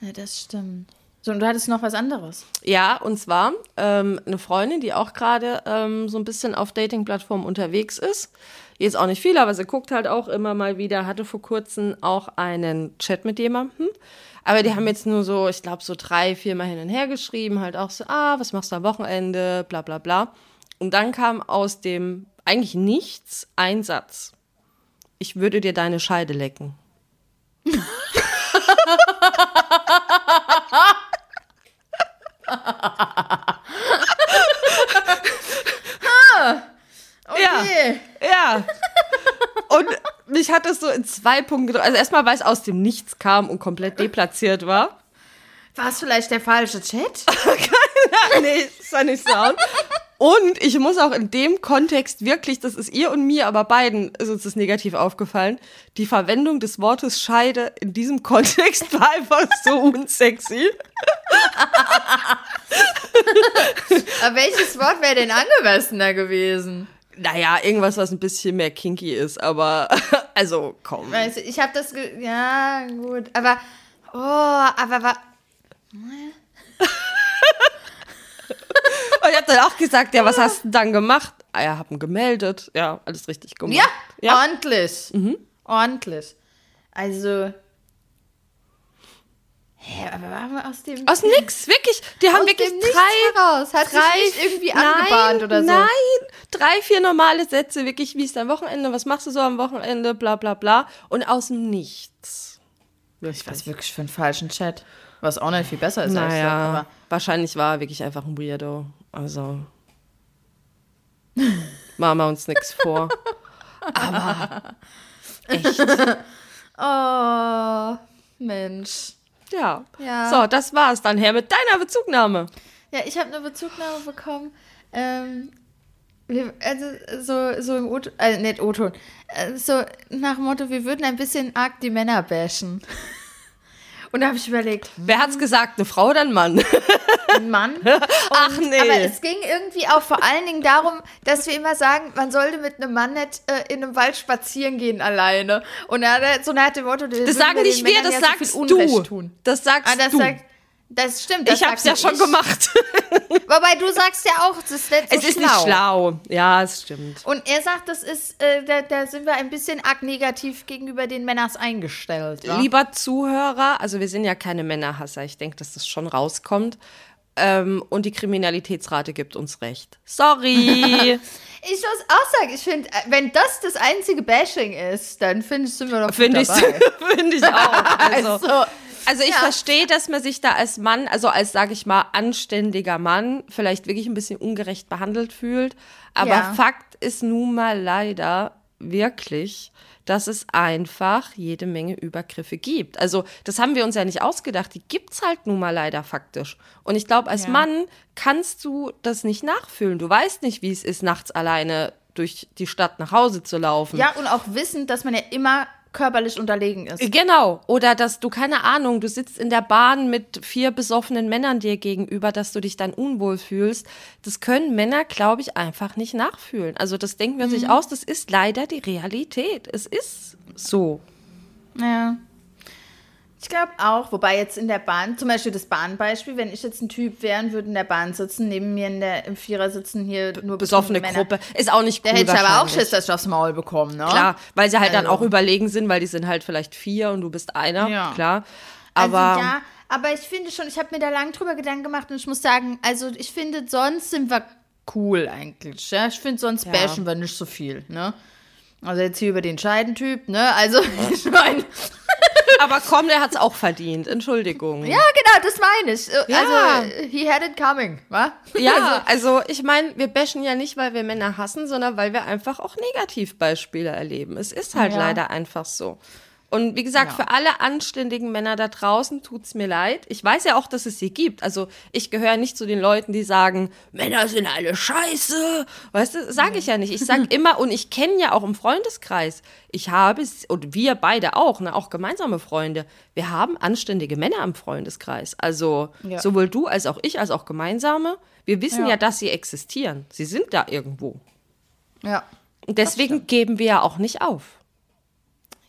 Ja, das stimmt. So, und du hattest noch was anderes. Ja, und zwar ähm, eine Freundin, die auch gerade ähm, so ein bisschen auf Dating-Plattformen unterwegs ist. Jetzt auch nicht viel, aber sie guckt halt auch immer mal wieder, hatte vor kurzem auch einen Chat mit jemandem. Aber die haben jetzt nur so, ich glaube, so drei, vier Mal hin und her geschrieben, halt auch so, ah, was machst du am Wochenende, bla bla bla. Und dann kam aus dem eigentlich nichts ein Satz. Ich würde dir deine Scheide lecken. Okay. Ja. Und mich hat das so in zwei Punkten gedrückt. Also erstmal, weil es aus dem Nichts kam und komplett deplatziert war. War es vielleicht der falsche Chat? nee, das war nicht Sound. Und ich muss auch in dem Kontext wirklich, das ist ihr und mir, aber beiden ist uns das negativ aufgefallen, die Verwendung des Wortes Scheide in diesem Kontext war einfach so unsexy. Aber welches Wort wäre denn angemessener gewesen? Naja, irgendwas, was ein bisschen mehr kinky ist, aber also komm. Weißt du, ich habe das. Ge ja, gut. Aber. Oh, aber war. Und ich hab dann auch gesagt, ja, was hast du denn dann gemacht? Ah ja, hab ihn gemeldet. Ja, alles richtig gemacht. Ja, ja. ordentlich. Ordentlich. Also. Hä, aber waren wir aus dem. Aus nix, wirklich. Die haben aus wirklich drei, heraus. Hat drei, sich nicht irgendwie angebahnt oder so. Nein, drei, vier normale Sätze, wirklich, wie ist dein Wochenende, was machst du so am Wochenende, bla bla bla. Und aus dem Nichts. Ich weiß wirklich für einen falschen Chat. Was auch nicht viel besser ist als das. Naja, Aber wahrscheinlich war er wirklich einfach ein Weirdo. Also. Machen wir uns nichts vor. Aber. Echt. oh, Mensch. Ja. Ja. So, das war's dann her mit deiner Bezugnahme. Ja, ich habe eine Bezugnahme bekommen. Ähm, also so, so im O-Ton, äh, nicht O-Ton, äh, so nach dem Motto, wir würden ein bisschen arg die Männer bashen. Und da habe ich überlegt, Wer hat's gesagt? Eine Frau oder ein Mann? ein Mann. Ach nee. Aber es ging irgendwie auch vor allen Dingen darum, dass wir immer sagen, man sollte mit einem Mann nicht äh, in einem Wald spazieren gehen alleine. Und er hat so nach dem Motto, das sagen nicht wir, das sagst du. Tun. Das sagst Ah, das, du. sagt, das stimmt. Das ich hab's ja sag schon ich. gemacht. Wobei du sagst ja auch, das ist nicht so es ist nicht schlau. Ja, es stimmt. Und er sagt, das ist, äh, da, da sind wir ein bisschen arg negativ gegenüber den Männers eingestellt. Ja? Lieber Zuhörer, also wir sind ja keine Männerhasser, ich denke, dass das schon rauskommt. Ähm, und die Kriminalitätsrate gibt uns recht. Sorry. Ich muss auch sagen, ich finde, äh, wenn das das einzige Bashing ist, dann finde ich, sind wir doch Finde ich, dabei. find ich auch. Also, Also, also ich ja. verstehe, dass man sich da als Mann, also als, sage ich mal, anständiger Mann, vielleicht wirklich ein bisschen ungerecht behandelt fühlt. Aber Ja. Fakt ist nun mal leider wirklich, dass es einfach jede Menge Übergriffe gibt. Also das haben wir uns ja nicht ausgedacht, die gibt's halt nun mal leider faktisch. Und ich glaube, als Ja. Mann kannst du das nicht nachfühlen. Du weißt nicht, wie es ist, nachts alleine durch die Stadt nach Hause zu laufen. ja, und auch wissen, dass man ja immer körperlich unterlegen ist. Genau. Oder dass du, keine Ahnung, du sitzt in der Bahn mit vier besoffenen Männern dir gegenüber, dass du dich dann unwohl fühlst. Das können Männer, glaube ich, einfach nicht nachfühlen. Also das denken wir sich aus, das ist leider die Realität. Es ist so. Ja. Ich glaube auch, wobei jetzt in der Bahn, zum Beispiel das Bahnbeispiel, wenn ich jetzt ein Typ wäre und würde in der Bahn sitzen, neben mir in der, im Vierer sitzen hier nur Besoffene Männer, Gruppe. Ist auch nicht Da cool hätte ich aber auch. Schiss, dass ich aufs Maul bekomme, ne? Klar, weil sie halt dann Also. auch überlegen sind, weil die sind halt vielleicht vier und du bist einer. Ja. Klar. Aber also ja, aber ich finde schon, ich habe mir da lang drüber Gedanken gemacht und ich muss sagen, also ich finde, sonst sind wir cool eigentlich. Ja? Ich finde, sonst Ja. bashen wir nicht so viel, ne? Also jetzt hier über den Scheidentyp, ne? Also ich meine, aber komm, der hat's auch verdient. Entschuldigung. ja genau, das meine ich. Ja. Also he had it coming, wa? Ja, also ich meine, wir bashen ja nicht, weil wir Männer hassen, sondern weil wir einfach auch Negativbeispiele erleben. Es ist halt Ja. leider einfach so. Und wie gesagt, Ja. für alle anständigen Männer da draußen tut's mir leid. Ich weiß ja auch, dass es sie gibt. Also ich gehöre nicht zu den Leuten, die sagen, Männer sind alle scheiße. Weißt du, sage ich ja nicht. Ich sage immer, und ich kenne ja auch im Freundeskreis, ich habe, und wir beide auch, ne, auch gemeinsame Freunde, wir haben anständige Männer im Freundeskreis. Also Ja. sowohl du als auch ich, als auch gemeinsame. Wir wissen ja. Ja. dass sie existieren. Sie sind da irgendwo. Ja. Und deswegen geben wir ja auch nicht auf.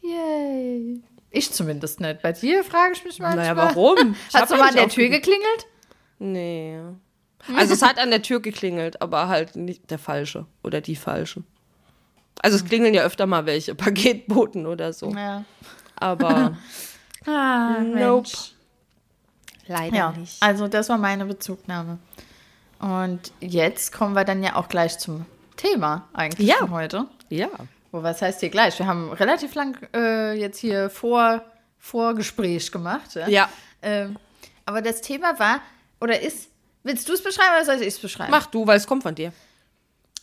Yay. Ich zumindest nicht. Bei dir frage ich mich manchmal. Naja, warum? Du ja mal an nicht der Tür geklingelt? Nee. Also es hat an der Tür geklingelt, aber halt nicht der falsche oder die falsche. Also es klingeln ja öfter mal welche, Paketboten oder so. Ja. Aber Ah, Nope. Mensch. leider Ja, also das war meine Bezugnahme. Und jetzt kommen wir dann ja auch gleich zum Thema eigentlich Ja. von heute. Ja. Wo was heißt hier gleich? Wir haben relativ lang äh, jetzt hier vor Vorgespräch gemacht. Ja. Ja. Ähm, aber das Thema war oder ist. Willst du es beschreiben oder soll ich es beschreiben? Mach du, weil es kommt von dir.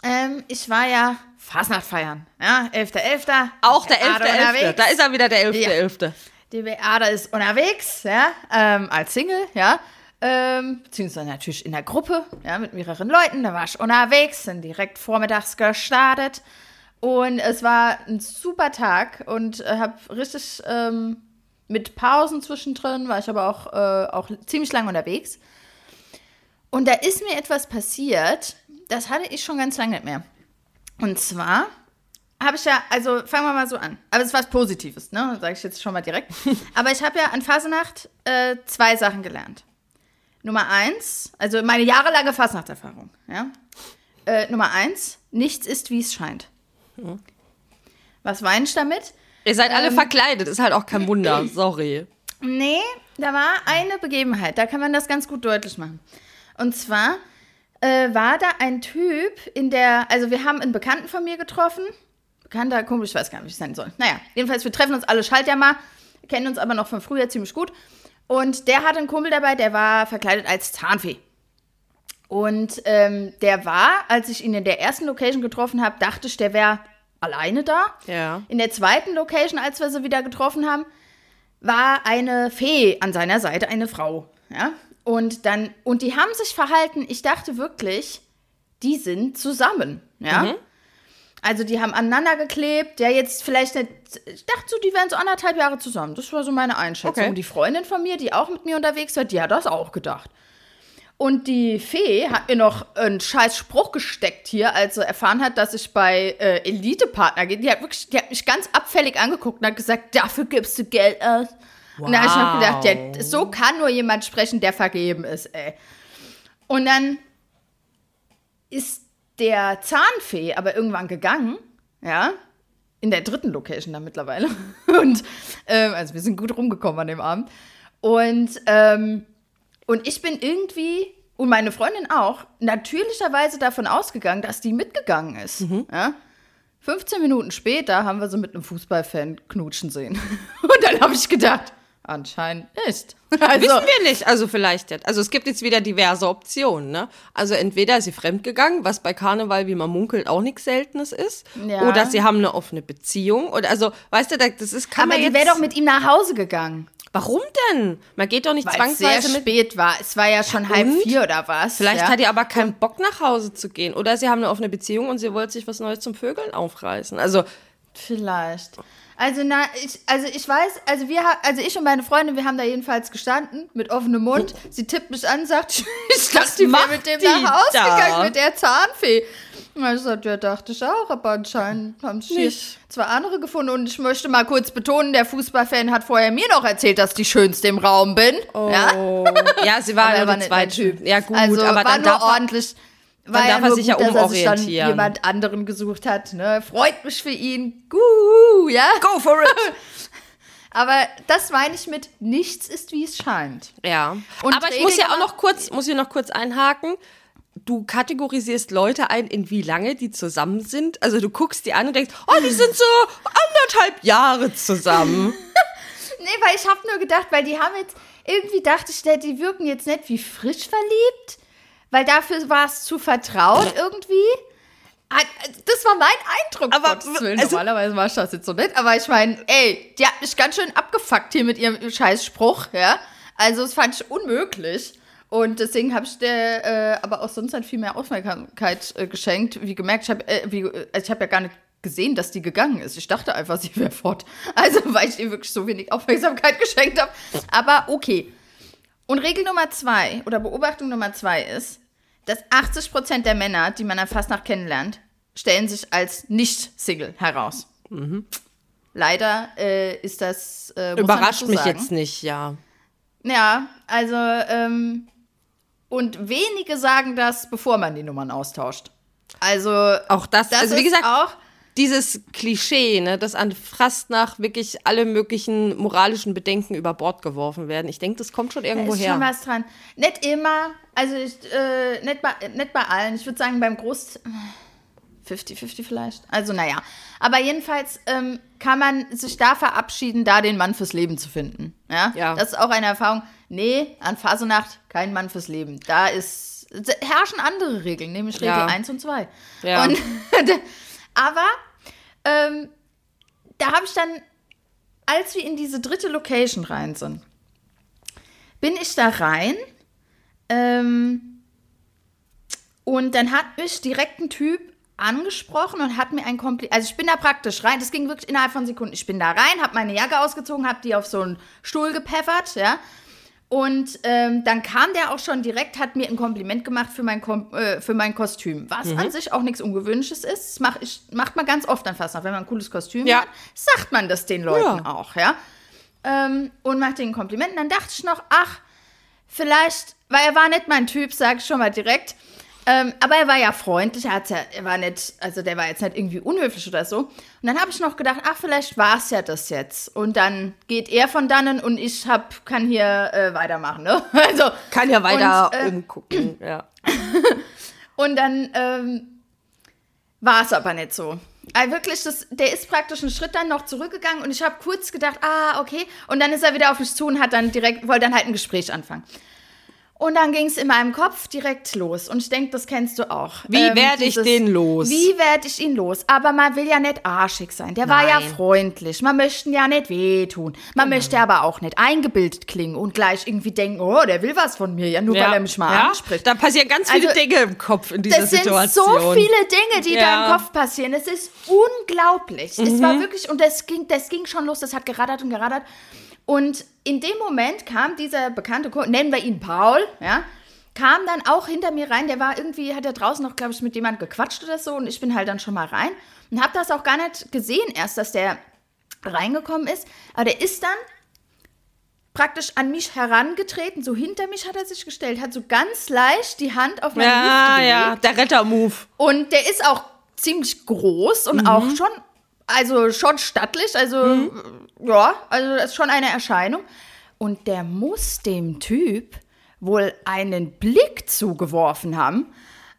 Ähm, ich war ja Fasnacht feiern. Ja, 11.11. Auch der Beate 11.11. unterwegs. Da ist er wieder der 11.11. Die Beate ist unterwegs, ja, ähm, als Single, ja, ähm, beziehungsweise natürlich in der Gruppe, ja, mit mehreren Leuten. Da war ich unterwegs, sind direkt vormittags gestartet und es war ein super Tag und äh, habe richtig ähm, mit Pausen zwischendrin, war ich aber auch, äh, auch ziemlich lange unterwegs. Und da ist mir etwas passiert, das hatte ich schon ganz lange nicht mehr. Und zwar habe ich ja, also fangen wir mal so an. Aber es ist was Positives, ne? Sage ich jetzt schon mal direkt. Aber ich habe ja an Fasenacht äh, zwei Sachen gelernt. Nummer eins, also meine jahrelange Fasnachterfahrung, ja. Äh, Nummer eins, nichts ist, wie es scheint. Was meine ich damit? Ihr seid alle Ähm. verkleidet, ist halt auch kein Wunder. Sorry. Nee, da war eine Begebenheit, da kann man das ganz gut deutlich machen. Und zwar äh, war da ein Typ in der, also wir haben einen Bekannten von mir getroffen. Bekannter Kumpel, ich weiß gar nicht, wie ich es nennen soll. Naja, jedenfalls, wir treffen uns alle Schaltjahr kennen uns aber noch von früher ziemlich gut. Und der hatte einen Kumpel dabei, der war verkleidet als Zahnfee. Und ähm, der war, als ich ihn in der ersten Location getroffen habe, dachte ich, der wäre alleine da. Ja. In der zweiten Location, als wir sie wieder getroffen haben, war eine Fee an seiner Seite, eine Frau. Ja. Und dann, und die haben sich verhalten, ich dachte wirklich, die sind zusammen. Ja. Mhm. Also die haben aneinander geklebt, der jetzt vielleicht nicht, ich dachte so, die wären so anderthalb Jahre zusammen. Das war so meine Einschätzung. Okay. Und die Freundin von mir, die auch mit mir unterwegs war, die hat das auch gedacht. Und die Fee hat mir noch einen scheiß Spruch gesteckt hier, als sie erfahren hat, dass ich bei äh, Elite-Partner gehe. Die hat wirklich, die hat mich ganz abfällig angeguckt und hat gesagt, dafür gibst du Geld aus. Und da habe ich noch gedacht, ja, so kann nur jemand sprechen, der vergeben ist, ey. Und dann ist der Zahnfee aber irgendwann gegangen, ja, in der dritten Location dann mittlerweile. Und ähm, also wir sind gut rumgekommen an dem Abend. Und, ähm, und ich bin irgendwie, und meine Freundin auch, natürlicherweise davon ausgegangen, dass die mitgegangen ist. Ja? 15 Minuten später haben wir sie mit einem Fußballfan knutschen sehen. Und dann habe ich gedacht, anscheinend nicht. Also, Wissen wir nicht, also vielleicht jetzt. Also es gibt jetzt wieder diverse Optionen, ne? Also entweder ist sie fremdgegangen, was bei Karneval, wie man munkelt, auch nichts Seltenes ist. Ja. Oder sie haben eine offene Beziehung. Oder also, weißt du, das ist kann aber die wäre doch mit ihm nach Hause gegangen. Warum denn? Man geht doch nicht Weil es sehr zwangsweise mit. spät war. Es war ja schon halb und? vier oder was. Vielleicht ja? hat ihr aber keinen Bock nach Hause zu gehen. Oder sie haben eine offene Beziehung und sie wollte sich was Neues zum Vögeln aufreißen. Also Vielleicht. Also na, ich, also ich weiß, also wir, also ich und meine Freundin, wir haben da jedenfalls gestanden mit offenem Mund. Sie tippt mich an, sagt, ich dachte, die wäre macht mit dem nach Hause da? gegangen mit der Zahnfee. Sagte, ja, dachte ich auch, aber anscheinend haben sich zwei andere gefunden. Und ich möchte mal kurz betonen, der Fußballfan hat vorher mir noch erzählt, dass ich die schönste im Raum bin. Ja? Oh. Ja, sie war Aber er nur war der nicht mein zweite Typ. Ja, gut, also aber war dann nur darf er, ordentlich. War darf er sich ja gut, dass er sich dann umorientieren. jemand anderen gesucht hat. Ne? Freut mich für ihn. Guhu, ja. Go for it! Aber das meine ich mit nichts ist, wie es scheint. Ja. Und aber ich muss ja auch noch kurz, muss hier noch kurz einhaken. Du kategorisierst Leute ein, in wie lange die zusammen sind. Also du guckst die an und denkst, oh, die sind so anderthalb Jahre zusammen. Nee, weil ich habe nur gedacht, weil die haben jetzt, irgendwie dachte ich, die wirken jetzt nicht wie frisch verliebt, weil dafür war es zu vertraut irgendwie. Ah, Das war mein Eindruck. Aber, Willen. also- Normalerweise war ich das jetzt so nett, aber ich meine, ey, die hat mich ganz schön abgefuckt hier mit ihrem Scheißspruch, ja. Also, das fand ich unmöglich. Und deswegen habe ich der äh, aber auch sonst halt viel mehr Aufmerksamkeit äh, geschenkt. Wie gemerkt, ich habe äh, wie, also ich hab ja gar nicht gesehen, dass die gegangen ist. Ich dachte einfach, sie wäre fort. Also, weil ich ihr wirklich so wenig Aufmerksamkeit geschenkt habe. Aber okay. Und Regel Nummer zwei oder Beobachtung Nummer zwei ist, dass 80 Prozent der Männer, die man dann fast nach kennenlernt, stellen sich als Nicht-Single heraus. Leider äh, ist das. Äh, Überrascht dazu mich jetzt nicht, ja. Ja, also, ähm, und wenige sagen das, bevor man die Nummern austauscht. Also, Auch das, das also wie gesagt, auch. dieses Klischee, ne, dass an Fastnacht wirklich alle möglichen moralischen Bedenken über Bord geworfen werden. Ich denke, das kommt schon irgendwo ist her. schon was dran. Nicht immer, also ich, äh, nicht, bei, nicht bei allen. Ich würde sagen, beim Groß. 50-50 vielleicht. Also, naja. Aber jedenfalls ähm, kann man sich da verabschieden, da den Mann fürs Leben zu finden. Ja? Ja. Das ist auch eine Erfahrung. Nee, an Fasenacht kein Mann fürs Leben. Da ist, herrschen andere Regeln, nämlich Regel Ja. 1 und 2. Ja. Und, aber ähm, da habe ich dann, als wir in diese dritte Location rein sind, bin ich da rein ähm, und dann hat mich direkt ein Typ angesprochen und hat mir ein Kompliment, also ich bin da praktisch rein, das ging wirklich innerhalb von Sekunden, ich bin da rein, habe meine Jacke ausgezogen, habe die auf so einen Stuhl gepfeffert, ja, und ähm, dann kam der auch schon direkt, hat mir ein Kompliment gemacht für mein, Kom äh, für mein Kostüm, was an sich auch nichts Ungewöhnliches ist. Das mach ich, macht man ganz oft an Fastnacht. Wenn man ein cooles Kostüm Ja. hat, sagt man das den Leuten Ja. auch, ja. Ähm, und machte ein Kompliment. Und dann dachte ich noch, ach, vielleicht, weil er war nicht mein Typ, sage ich schon mal direkt. Ähm, aber er war ja freundlich, er, ja, er war nicht, also der war jetzt nicht irgendwie unhöflich oder so. Und dann habe ich noch gedacht, ach, vielleicht war es ja das jetzt. Und dann geht er von dannen und ich hab, kann hier äh, weitermachen, ne? Also, Kann ja weiter Und, äh, umgucken. Ja. und dann ähm, war es aber nicht so. Also wirklich, das, der ist praktisch einen Schritt dann noch zurückgegangen und ich habe kurz gedacht, ah, okay. Und dann ist er wieder auf mich zu und hat dann direkt, wollte dann halt ein Gespräch anfangen. Und dann ging es in meinem Kopf direkt los. Und ich denke, das kennst du auch. Wie Ähm, werd ich den los? Wie werde ich ihn los? Aber man will ja nicht arschig sein. Der war ja Nein. freundlich. Man möchte ja nicht wehtun. Man möchte aber auch nicht eingebildet klingen und gleich irgendwie denken, oh, der will was von mir. Ja, nur weil er mich mal ja? anspricht. Da passieren ganz viele Also, Dinge im Kopf in dieser Das sind Situation. so viele Dinge, die da Ja. im Kopf passieren. Es ist unglaublich. Es Mhm. war wirklich, und das ging, das ging schon los, das hat gerattert und gerattert. Und in dem Moment kam dieser bekannte Kunde, nennen wir ihn Paul, ja, kam dann auch hinter mir rein. Der war irgendwie, hat er draußen noch, glaube ich, mit jemand gequatscht oder so. Und ich bin halt dann schon mal rein und habe das auch gar nicht gesehen erst, dass der reingekommen ist. Aber der ist dann praktisch an mich herangetreten, so hinter mich hat er sich gestellt, hat so ganz leicht die Hand auf meine Ja, Hüfte gelegt. ja, der Retter-Move. Und der ist auch ziemlich groß und auch schon, also schon stattlich, also ja, also das ist schon eine Erscheinung. Und der muss dem Typ wohl einen Blick zugeworfen haben.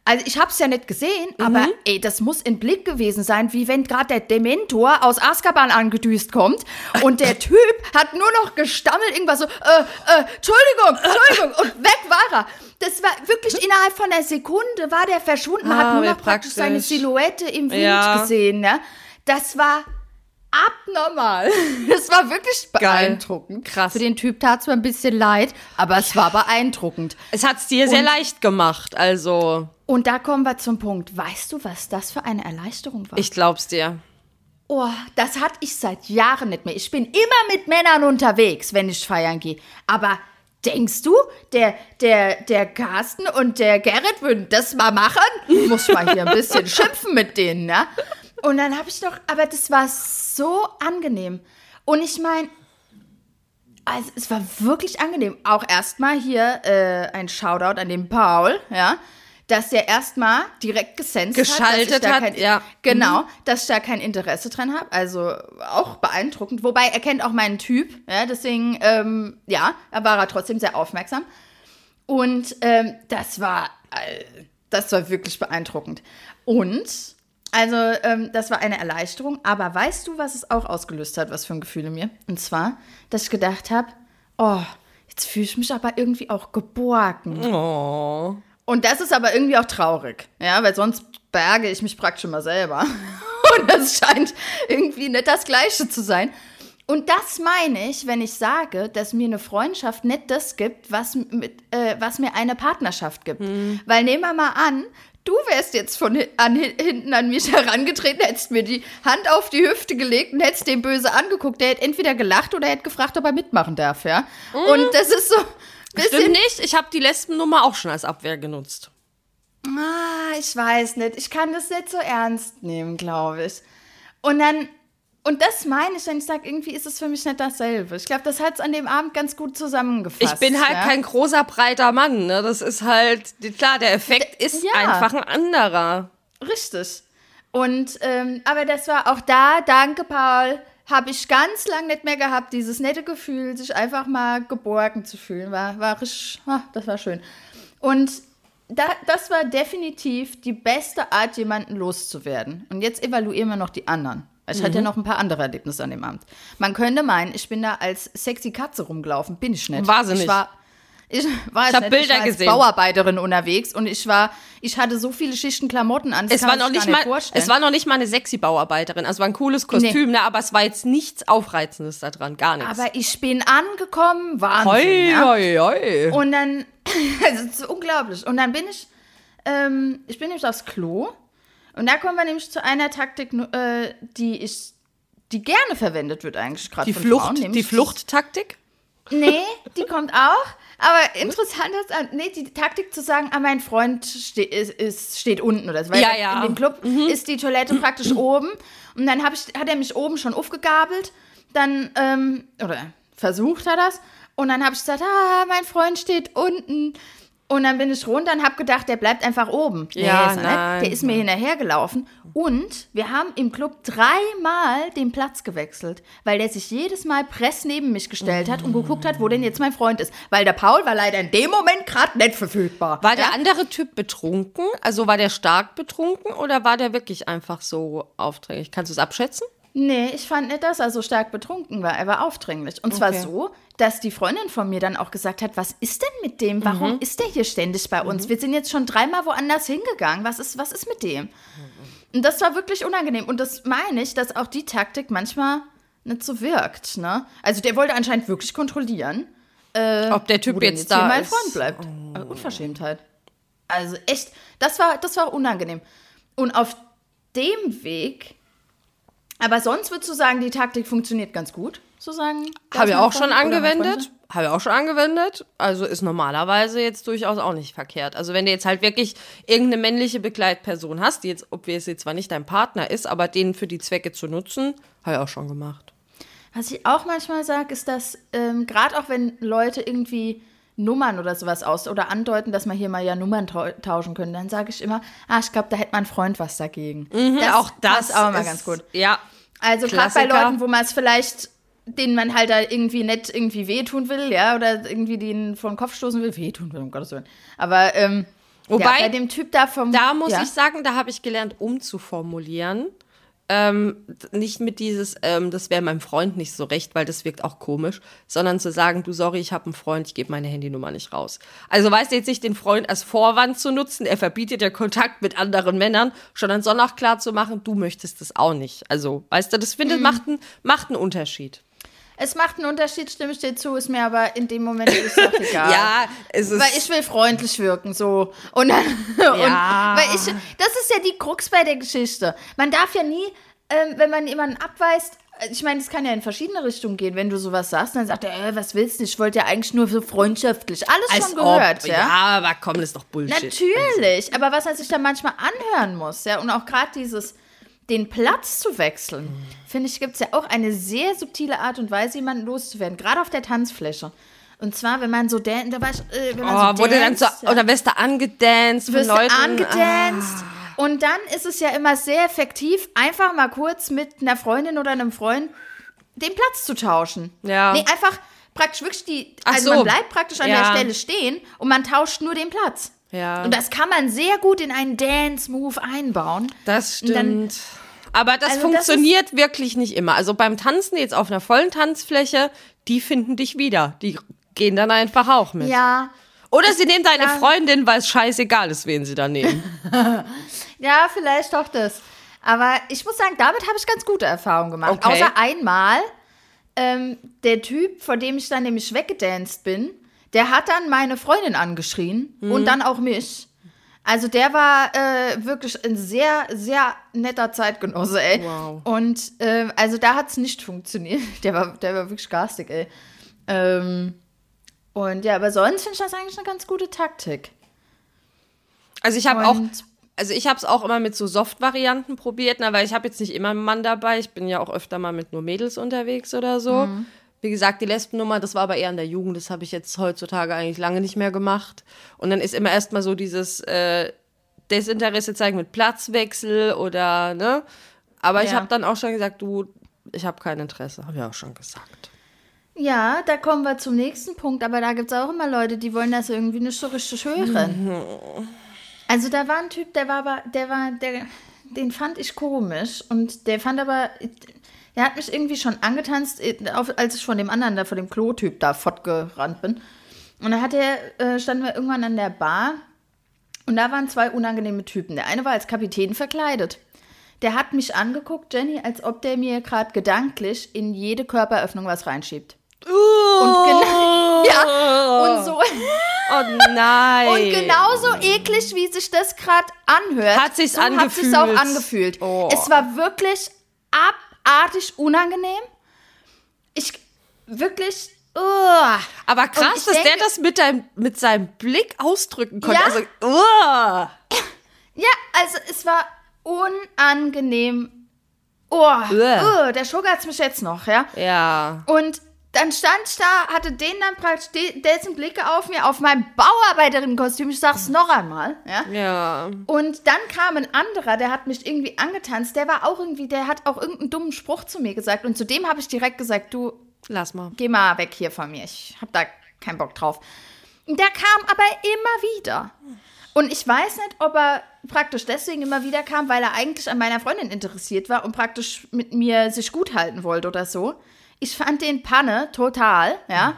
Also ich habe es ja nicht gesehen, aber ey, das muss ein Blick gewesen sein, wie wenn gerade der Dementor aus Azkaban angedüst kommt und der Typ hat nur noch gestammelt, irgendwas so, äh, äh, Entschuldigung, Entschuldigung, und weg war er. Das war wirklich innerhalb von einer Sekunde war der verschwunden, man Ah, hat nur noch praktisch seine praktisch. Silhouette im Wind Ja. gesehen, ne? Das war abnormal. Das war wirklich beeindruckend. Krass. Für den Typ tat es mir ein bisschen leid, aber es war beeindruckend. Es hat es dir sehr Und- leicht gemacht, also Und da kommen wir zum Punkt. Weißt du, was das für eine Erleichterung war? ich glaub's dir. oh, das hatte ich seit Jahren nicht mehr. Ich bin immer mit Männern unterwegs, wenn ich feiern gehe. Aber denkst du, der, der, der Carsten und der Gerrit würden das mal machen? Muss mal hier ein bisschen schimpfen mit denen, ne? Und dann habe ich doch, aber das war so angenehm. Und ich meine, also es war wirklich angenehm. Auch erstmal hier äh, ein Shoutout an den Paul, ja, dass der erstmal direkt gesenst hat, dass Geschaltet ich da hat, kein, ja. Mhm. Genau, dass ich da kein Interesse dran habe. Also auch beeindruckend. Wobei er kennt auch meinen Typ, ja, deswegen, ähm, ja, da war er trotzdem sehr aufmerksam. Und ähm, das war, äh, das war wirklich beeindruckend. Und, also, ähm, das war eine Erleichterung. Aber weißt du, was es auch ausgelöst hat, was für ein Gefühl in mir? Und zwar, dass ich gedacht habe, oh, jetzt fühle ich mich aber irgendwie auch geborgen. Oh. Und das ist aber irgendwie auch traurig, ja, weil sonst berge ich mich praktisch immer selber. Und das scheint irgendwie nicht das Gleiche zu sein. Und das meine ich, wenn ich sage, dass mir eine Freundschaft nicht das gibt, was, mit, äh, was mir eine Partnerschaft gibt. Weil nehmen wir mal an, du wärst jetzt von an, hi- hinten an mich herangetreten, hättest mir die Hand auf die Hüfte gelegt und hättest den böse angeguckt. Der hätte entweder gelacht oder hätte gefragt, ob er mitmachen darf, ja. Und das ist so Stimmt nicht, ich habe die Lesbennummer auch schon als Abwehr genutzt. Ah, ich weiß nicht. Ich kann das nicht so ernst nehmen, glaube ich. Und dann, und das meine ich, wenn ich sage, irgendwie ist es für mich nicht dasselbe. Ich glaube, das hat es an dem Abend ganz gut zusammengefasst. Ich bin halt ja? kein großer, breiter Mann. Ne? Das ist halt, klar, der Effekt ist Ja. einfach ein anderer. Richtig. Und, ähm, aber das war auch da, danke Paul, habe ich ganz lang nicht mehr gehabt, dieses nette Gefühl, sich einfach mal geborgen zu fühlen. War, war richtig, ah, das war schön. Und da, das war definitiv die beste Art, jemanden loszuwerden. Und jetzt evaluieren wir noch die anderen. Ich hatte ja noch ein paar andere Erlebnisse an dem Abend. Man könnte meinen, ich bin da als sexy Katze rumgelaufen. Bin ich nicht. War sie nicht. Ich war, ich war Ich hab. Bilder ich war als gesehen. Bauarbeiterin unterwegs und ich war, ich hatte so viele Schichten Klamotten an. Es war, noch nicht mal, vorstellen. es war noch nicht mal eine sexy Bauarbeiterin. Also es war ein cooles Kostüm, ne, aber es war jetzt nichts Aufreizendes da dran, gar nichts. Aber ich bin angekommen, Wahnsinn. hoi, ja? hoi, hoi. Und dann, also es ist unglaublich. Und dann bin ich, ähm, ich bin nämlich aufs Klo. Und da kommen wir nämlich zu einer Taktik, äh, die ich, die gerne verwendet wird eigentlich gerade Die von Flucht, Frauen. die Fluchttaktik? Nee, die kommt auch. Aber interessant ist, äh, nee, die Taktik zu sagen, ah, mein Freund ste ist, steht unten oder so. Weil Ja, ja. Mhm. in dem Club ist die Toilette praktisch oben. Und dann ich, hat er mich oben schon aufgegabelt. Dann, ähm, oder versucht er das. Und dann habe ich gesagt, ah, mein Freund steht unten. Und dann bin ich runter und habe gedacht, der bleibt einfach oben. Ja, ist er nein. Der ist mir hinterhergelaufen. Und wir haben im Club dreimal den Platz gewechselt, weil der sich jedes Mal press neben mich gestellt hat und geguckt hat, wo denn jetzt mein Freund ist. Weil der Paul war leider in dem Moment gerade nicht verfügbar. War der andere Typ betrunken? Also war der stark betrunken oder war der wirklich einfach so aufdringlich? Kannst du es abschätzen? Nee, ich fand nicht, dass er so stark betrunken war. Er war aufdringlich. Und zwar Okay. so, dass die Freundin von mir dann auch gesagt hat, was ist denn mit dem? Warum ist der hier ständig bei uns? Wir sind jetzt schon dreimal woanders hingegangen. Was ist, was ist mit dem? Und das war wirklich unangenehm. Und das meine ich, dass auch die Taktik manchmal nicht so wirkt. Ne? Also der wollte anscheinend wirklich kontrollieren, Ob der Typ jetzt da mein. Freund bleibt. Also Unverschämtheit. Also echt, das war, das war unangenehm. Und auf dem Weg, aber sonst würdest du sagen, die Taktik funktioniert ganz gut, so sagen? Habe ich auch schon angewendet. Habe ich auch schon angewendet. Also ist normalerweise jetzt durchaus auch nicht verkehrt. Also wenn du jetzt halt wirklich irgendeine männliche Begleitperson hast, die jetzt, ob wir es jetzt zwar nicht dein Partner ist, aber den für die Zwecke zu nutzen, habe ich auch schon gemacht. Was ich auch manchmal sage, ist, dass ähm, gerade auch wenn Leute irgendwie Nummern oder sowas aus oder andeuten, dass man hier mal ja Nummern tau tauschen können, dann sage ich immer, ah, ich glaube, da hätte mein Freund was dagegen. das auch das passt auch immer ist- ganz gut. Ja. Also gerade bei. Leuten, wo man es vielleicht, denen man halt da irgendwie nicht irgendwie wehtun will, ja, oder irgendwie den vor den Kopf stoßen will, wehtun will, um Gottes Willen. Aber ähm, Wobei, ja, bei dem Typ da vom Da muss ja. ich sagen, da habe ich gelernt, umzuformulieren. Ähm, nicht mit dieses, ähm, das wäre meinem Freund nicht so recht, weil das wirkt auch komisch, sondern zu sagen, du sorry, ich habe einen Freund, ich gebe meine Handynummer nicht raus. Also weißt du jetzt nicht den Freund als Vorwand zu nutzen, er verbietet ja Kontakt mit anderen Männern, sondern soll auch klar zu machen, du möchtest das auch nicht. Also weißt du, das finde Mhm. macht, einen, macht einen Unterschied. Es macht einen Unterschied, stimme ich dir zu, ist mir aber in dem Moment ist es egal. Ja, es ist. Weil ich will freundlich wirken, so. Und, dann, Ja. und weil ich, das ist ja die Krux bei der Geschichte. Man darf ja nie, ähm, wenn man jemanden abweist, äh, ich meine, das kann ja in verschiedene Richtungen gehen, wenn du sowas sagst, dann sagt er, äh, was willst du? Ich wollte ja eigentlich nur so freundschaftlich. Alles als schon gehört, ob, ja. ja, aber komm, das ist doch Bullshit. Natürlich, aber was man sich da manchmal anhören muss, ja, und auch gerade dieses, den Platz zu wechseln, finde ich, gibt es ja auch eine sehr subtile Art und Weise, jemanden loszuwerden, gerade auf der Tanzfläche. Und zwar, wenn man so, dan da war ich, äh, wenn man Oh, so wurde dann so, oder wirst du angedanced wirst Leuten? angedanced. Und dann ist es ja immer sehr effektiv, einfach mal kurz mit einer Freundin oder einem Freund den Platz zu tauschen. Ja. Nee, einfach praktisch wirklich die, also so. man bleibt praktisch an Ja. der Stelle stehen und man tauscht nur den Platz. Ja. Und das kann man sehr gut in einen Dance-Move einbauen. Das dann- stimmt. Aber das Also das funktioniert wirklich nicht immer. Also beim Tanzen jetzt auf einer vollen Tanzfläche, die finden dich wieder. Die gehen dann einfach auch mit. Ja, Oder sie nehmen deine. Freundin, weil es scheißegal ist, wen sie da nehmen. ja, vielleicht doch das. Aber ich muss sagen, damit habe ich ganz gute Erfahrungen gemacht. Okay. Außer einmal, ähm, der Typ, vor dem ich dann nämlich weggedanced bin, der hat dann meine Freundin angeschrien Mhm. und dann auch mich. Also der war äh, wirklich ein sehr, sehr netter Zeitgenosse, ey. Wow. Und äh, also da hat es nicht funktioniert. Der war, der war wirklich garstig, ey. Ähm, und ja, aber sonst finde ich das eigentlich eine ganz gute Taktik. Also ich habe auch, also ich habe es auch immer mit so Soft-Varianten probiert, na, weil ich habe jetzt nicht immer einen Mann dabei. Ich bin ja auch öfter mal mit nur Mädels unterwegs oder so. Mhm. Wie gesagt, die Lesbennummer, das war aber eher in der Jugend. Das habe ich jetzt heutzutage eigentlich lange nicht mehr gemacht. Und dann ist immer erstmal so dieses äh, Desinteresse zeigen mit Platzwechsel oder, ne? Aber ich Ja. habe dann auch schon gesagt, du, ich habe kein Interesse. Habe ich auch schon gesagt. Ja, da kommen wir zum nächsten Punkt, aber da gibt es auch immer Leute, die wollen das irgendwie nicht so richtig hören. Also da war ein Typ, der war aber, der war, der, den fand ich komisch und der fand aber, der hat mich irgendwie schon angetanzt, äh, als ich von dem anderen, da von dem Klo-Typ da fortgerannt bin. Und dann hat er, äh, standen wir irgendwann an der Bar und da waren zwei unangenehme Typen. Der eine war als Kapitän verkleidet. Der hat mich angeguckt, Jenny, als ob der mir gerade gedanklich in jede Körperöffnung was reinschiebt. Und genau, ja, und so. Oh nein. Und genauso eklig, wie sich das gerade anhört, Hat sich's so hat sich's auch angefühlt. angefühlt. Oh. Es war wirklich abartig unangenehm. Ich wirklich. uah. Aber krass, dass der denke- das mit, deinem, mit seinem Blick ausdrücken konnte. Ja. Also, uah. Ja, also es war unangenehm. Oh, uh, der schuggert mich jetzt noch, ja. Ja. Und dann stand ich da, hatte den dann praktisch, de- dessen Blicke auf mir, auf mein Bauarbeiterinnen-Kostüm. Ich sag's noch einmal, ja. Ja. Und dann kam ein anderer, der hat mich irgendwie angetanzt. Der war auch irgendwie, der hat auch irgendeinen dummen Spruch zu mir gesagt. Und zu dem habe ich direkt gesagt, du, Lass mal. geh mal weg hier von mir. Ich habe da keinen Bock drauf. Und der kam aber immer wieder. Und ich weiß nicht, ob er praktisch deswegen immer wieder kam, weil er eigentlich an meiner Freundin interessiert war und praktisch mit mir sich gut halten wollte oder so. Ich fand den Panne total, ja.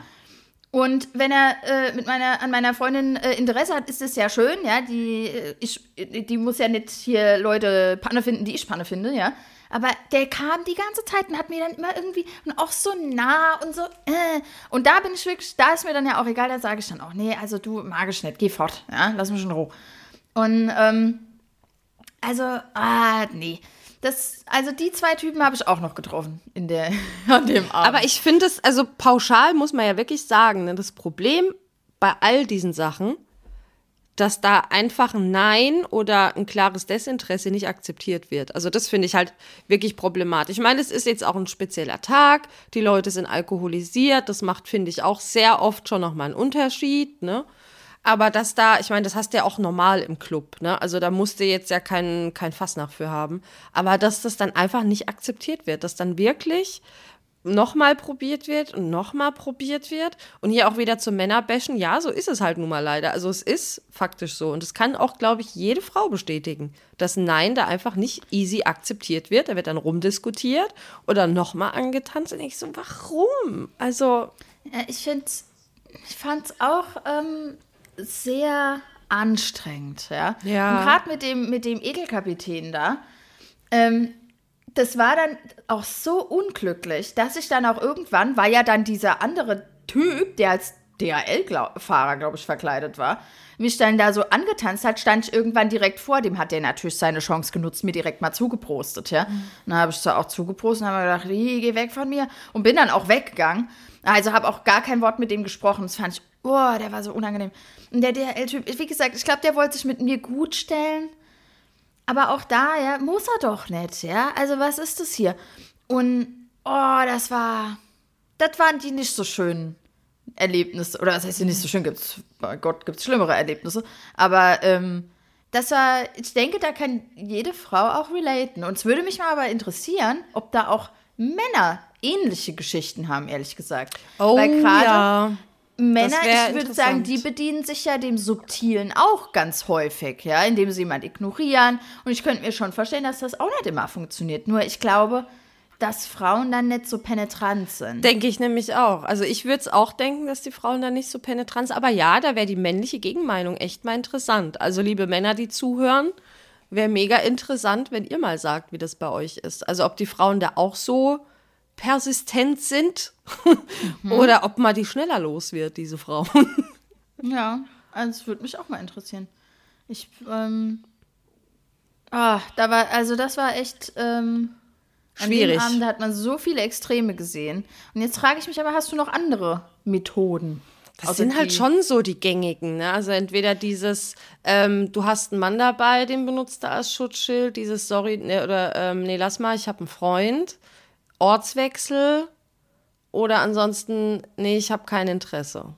Und wenn er äh, mit meiner, an meiner Freundin äh, Interesse hat, ist es ja schön, ja. Die, äh, ich, die muss ja nicht hier Leute Panne finden, die ich Panne finde, ja. Aber der kam die ganze Zeit und hat mir dann immer irgendwie und auch so nah und so, äh. Und da bin ich wirklich, da ist mir dann ja auch egal, da sage ich dann auch, nee, also du mag ich nicht, geh fort, ja, lass mich in Ruhe. Und, ähm, also, ah, nee. Das, also die zwei Typen habe ich auch noch getroffen in der, an dem Abend. Aber ich finde es, also pauschal muss man ja wirklich sagen, ne, das Problem bei all diesen Sachen, dass da einfach ein Nein oder ein klares Desinteresse nicht akzeptiert wird. Also das finde ich halt wirklich problematisch. Ich meine, es ist jetzt auch ein spezieller Tag, die Leute sind alkoholisiert, das macht, finde ich, auch sehr oft schon nochmal einen Unterschied, ne? Aber dass da, ich meine, das hast du ja auch normal im Club, ne? Also da musst du jetzt ja kein, kein Fass nach für haben. Aber dass das dann einfach nicht akzeptiert wird, dass dann wirklich nochmal probiert wird und nochmal probiert wird. Und hier auch wieder zum Männerbäschen. Ja, so ist es halt nun mal leider. Also es ist faktisch so. Und das kann auch, glaube ich, jede Frau bestätigen, dass Nein da einfach nicht easy akzeptiert wird. Da wird dann rumdiskutiert oder nochmal angetanzt. Und ich so, warum? Also, Ja, ich finde, ich fand es auch ähm, sehr anstrengend, ja. Ja. Und gerade mit dem, mit dem Ekelkapitän da, ähm, das war dann auch so unglücklich, dass ich dann auch irgendwann, war ja dann dieser andere Typ, der als DHL-Fahrer, glaube ich, verkleidet war, mich dann da so angetanzt hat, stand ich irgendwann direkt vor dem, hat der natürlich seine Chance genutzt, mir direkt mal zugeprostet, ja. Mhm. Dann habe ich so auch zugeprostet und habe mir gedacht, "Ih, geh weg von mir und bin dann auch weggegangen. Also habe auch gar kein Wort mit dem gesprochen. Das fand ich, oh, der war so unangenehm. Und der DHL-Typ, wie gesagt, ich glaube, der wollte sich mit mir gut stellen. Aber auch da, ja, muss er doch nicht, ja. Also was ist das hier? Und, oh, das war, das waren die nicht so schönen Erlebnisse. Oder das heißt, die nicht so schön gibt's, bei Gott gibt's schlimmere Erlebnisse. Aber, ähm, das war, ich denke, da kann jede Frau auch relaten. Und es würde mich mal aber interessieren, ob da auch Männer ähnliche Geschichten haben, ehrlich gesagt. Weil gerade Oh ja. Männer, ich würde sagen, die bedienen sich ja dem Subtilen auch ganz häufig, ja, indem sie jemand ignorieren. Und ich könnte mir schon vorstellen, dass das auch nicht immer funktioniert. Nur ich glaube, dass Frauen dann nicht so penetrant sind. Denke ich nämlich auch. Also ich würde es auch denken, dass die Frauen da nicht so penetrant sind. Aber ja, da wäre die männliche Gegenmeinung echt mal interessant. Also liebe Männer, die zuhören, wäre mega interessant, wenn ihr mal sagt, wie das bei euch ist. Also ob die Frauen da auch so persistent sind oder ob mal die schneller los wird, diese Frauen. Ja, also es würde mich auch mal interessieren. Ich, ähm, ah, da war, also das war echt, ähm, an Schwierig. dem Abend hat man so viele Extreme gesehen. Und jetzt frage ich mich aber, hast du noch andere Methoden? Das Außer sind halt schon so die gängigen, ne? Also entweder dieses, ähm, du hast einen Mann dabei, den benutzt du als Schutzschild, dieses sorry, ne, oder ähm, nee, lass mal, ich habe einen Freund, Ortswechsel oder ansonsten, nee, ich habe kein Interesse.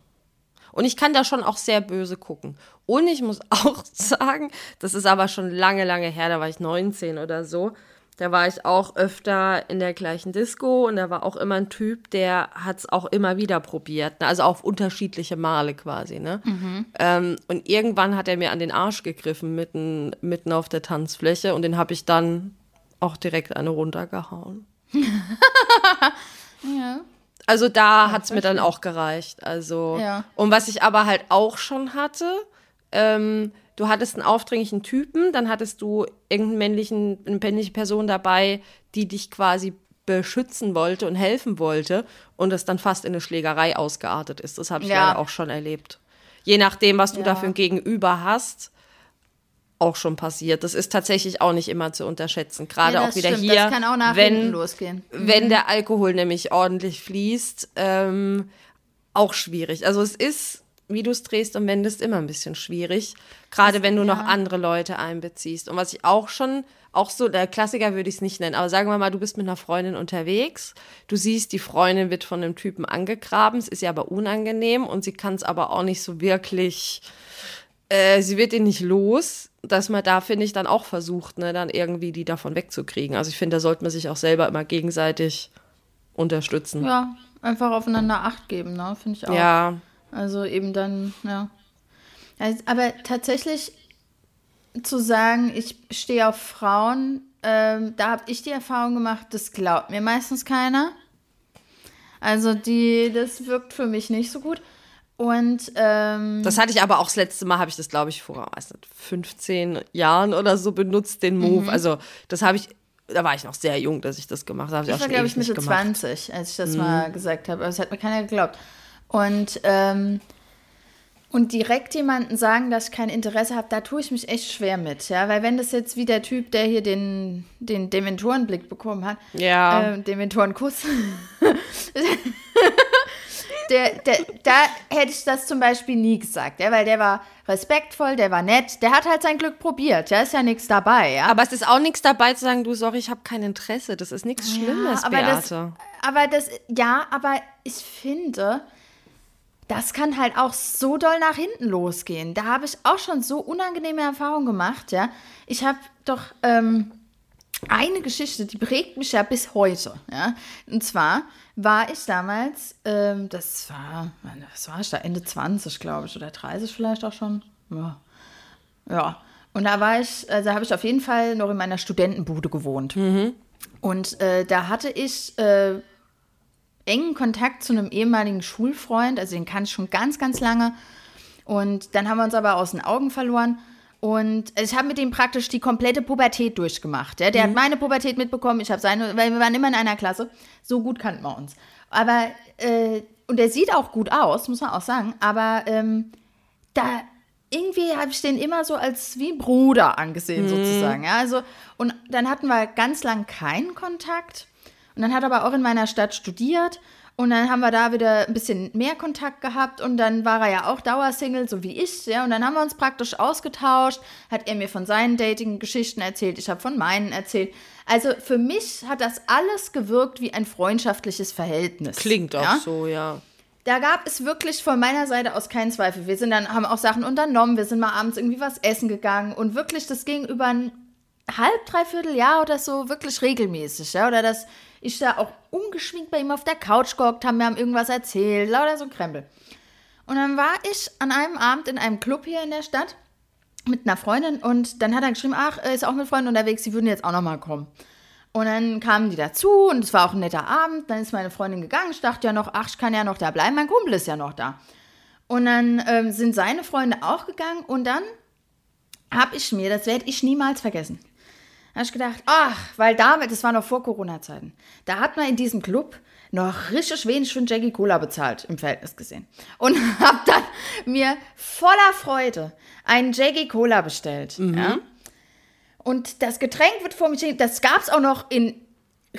Und ich kann da schon auch sehr böse gucken. Und ich muss auch sagen, das ist aber schon lange, lange her, da war ich 19 oder so. Da war ich auch öfter in der gleichen Disco und da war auch immer ein Typ, der hat es auch immer wieder probiert. Ne? Also auf unterschiedliche Male quasi. Ne? Ähm, und irgendwann hat er mir an den Arsch gegriffen, mitten, mitten auf der Tanzfläche und den habe ich dann auch direkt eine runtergehauen. Ja. Also da hat's mir dann auch gereicht. Also Ja. und was ich aber halt auch schon hatte, ähm, du hattest einen aufdringlichen Typen, dann hattest du irgendeinen männlichen, eine männliche Person dabei, die dich quasi beschützen wollte und helfen wollte und es dann fast in eine Schlägerei ausgeartet ist. Das habe ich Ja. leider auch schon erlebt. Je nachdem, was du Ja. da für ein Gegenüber hast, auch schon passiert. Das ist tatsächlich auch nicht immer zu unterschätzen. Gerade Ja, auch das wieder stimmt. hier, Das kann auch nach wenn losgehen. wenn der Alkohol nämlich ordentlich fließt, ähm, auch schwierig. Also es ist wie du es drehst und wendest, immer ein bisschen schwierig. Gerade wenn du ja. noch andere Leute einbeziehst. Und was ich auch schon, auch so, der Klassiker würde ich es nicht nennen, aber sagen wir mal, du bist mit einer Freundin unterwegs, du siehst, die Freundin wird von einem Typen angegraben, es ist ihr aber unangenehm und sie kann es aber auch nicht so wirklich, äh, sie wird ihn nicht los, dass man da, finde ich, dann auch versucht, ne, dann irgendwie die davon wegzukriegen. Also ich finde, da sollte man sich auch selber immer gegenseitig unterstützen. Ja, einfach aufeinander Acht geben, ne, finde ich auch. Ja, also eben dann, ja. Also, aber tatsächlich zu sagen, ich stehe auf Frauen, ähm, da habe ich die Erfahrung gemacht, das glaubt mir meistens keiner. Also die, das wirkt für mich nicht so gut. Und ähm, das hatte ich aber auch das letzte Mal, habe ich das, glaube ich, vor weiß nicht, 15 Jahren oder so benutzt, den Move. Mhm. Also das habe ich, da war ich noch sehr jung, dass ich das gemacht habe. Ich war, glaube ich, Mitte 20, als ich das mhm. mal gesagt habe. Aber es hat mir keiner geglaubt. Und, ähm, und direkt jemanden sagen, dass ich kein Interesse habe, da tue ich mich echt schwer mit, ja. Weil wenn das jetzt wie der Typ, der hier den, den Dementorenblick bekommen hat, ja. äh, Dementorenkuss, der, der, da hätte ich das zum Beispiel nie gesagt, ja, weil der war respektvoll, der war nett, der hat halt sein Glück probiert, ja, ist ja nichts dabei, ja. Aber es ist auch nichts dabei zu sagen, du, sorry, ich habe kein Interesse, das ist nichts Schlimmes, ja, aber Beate. Das, aber das, ja, aber ich finde, das kann halt auch so doll nach hinten losgehen. Da habe ich auch schon so unangenehme Erfahrungen gemacht, ja. Ich habe doch ähm, eine Geschichte, die prägt mich ja bis heute, ja. Und zwar war ich damals, ähm, das war, was war ich da, Ende 20, glaube ich, oder 30 vielleicht auch schon. Ja. Ja. Und da war ich, also habe ich auf jeden Fall noch in meiner Studentenbude gewohnt. Mhm. Und äh, da hatte ich äh, engen Kontakt zu einem ehemaligen Schulfreund, also den kannte ich schon ganz, ganz lange. Und dann haben wir uns aber aus den Augen verloren. Und ich habe mit ihm praktisch die komplette Pubertät durchgemacht. Ja? Der mhm. hat meine Pubertät mitbekommen, ich habe seine, weil wir waren immer in einer Klasse. So gut kannten wir uns. Aber, äh, und er sieht auch gut aus, muss man auch sagen. Aber ähm, da irgendwie habe ich den immer so als wie Bruder angesehen, mhm. sozusagen. Ja? Also, und dann hatten wir ganz lang keinen Kontakt. Und dann hat er aber auch in meiner Stadt studiert. Und dann haben wir da wieder ein bisschen mehr Kontakt gehabt und dann war er ja auch Dauersingle, so wie ich, ja. Und dann haben wir uns praktisch ausgetauscht, hat er mir von seinen Dating-Geschichten erzählt, ich habe von meinen erzählt. Also für mich hat das alles gewirkt wie ein freundschaftliches Verhältnis. Klingt auch ja? so, ja. Da gab es wirklich von meiner Seite aus keinen Zweifel. Wir sind dann, haben auch Sachen unternommen, wir sind mal abends irgendwie was essen gegangen und wirklich, das ging über ein halb, dreiviertel Jahr oder so wirklich regelmäßig, ja. Oder das ich da auch ungeschminkt bei ihm auf der Couch gehockt, haben mir irgendwas erzählt, lauter so Krempel. Und dann war ich an einem Abend in einem Club hier in der Stadt mit einer Freundin und dann hat er geschrieben, ach, ist auch mit Freunden unterwegs, sie würden jetzt auch nochmal kommen. Und dann kamen die dazu und es war auch ein netter Abend. Dann ist meine Freundin gegangen. Ich dachte ja noch, ach, ich kann ja noch da bleiben. Mein Kumpel ist ja noch da. Und dann ähm, sind seine Freunde auch gegangen und dann habe ich mir, das werde ich niemals vergessen, da habe ich gedacht, ach, weil damit, das war noch vor Corona-Zeiten, da hat man in diesem Club noch richtig wenig für Jackie Cola bezahlt, im Verhältnis gesehen. Und habe dann mir voller Freude einen Jackie Cola bestellt. Mhm. Ja? Und das Getränk wird vor mich, das gab es auch noch in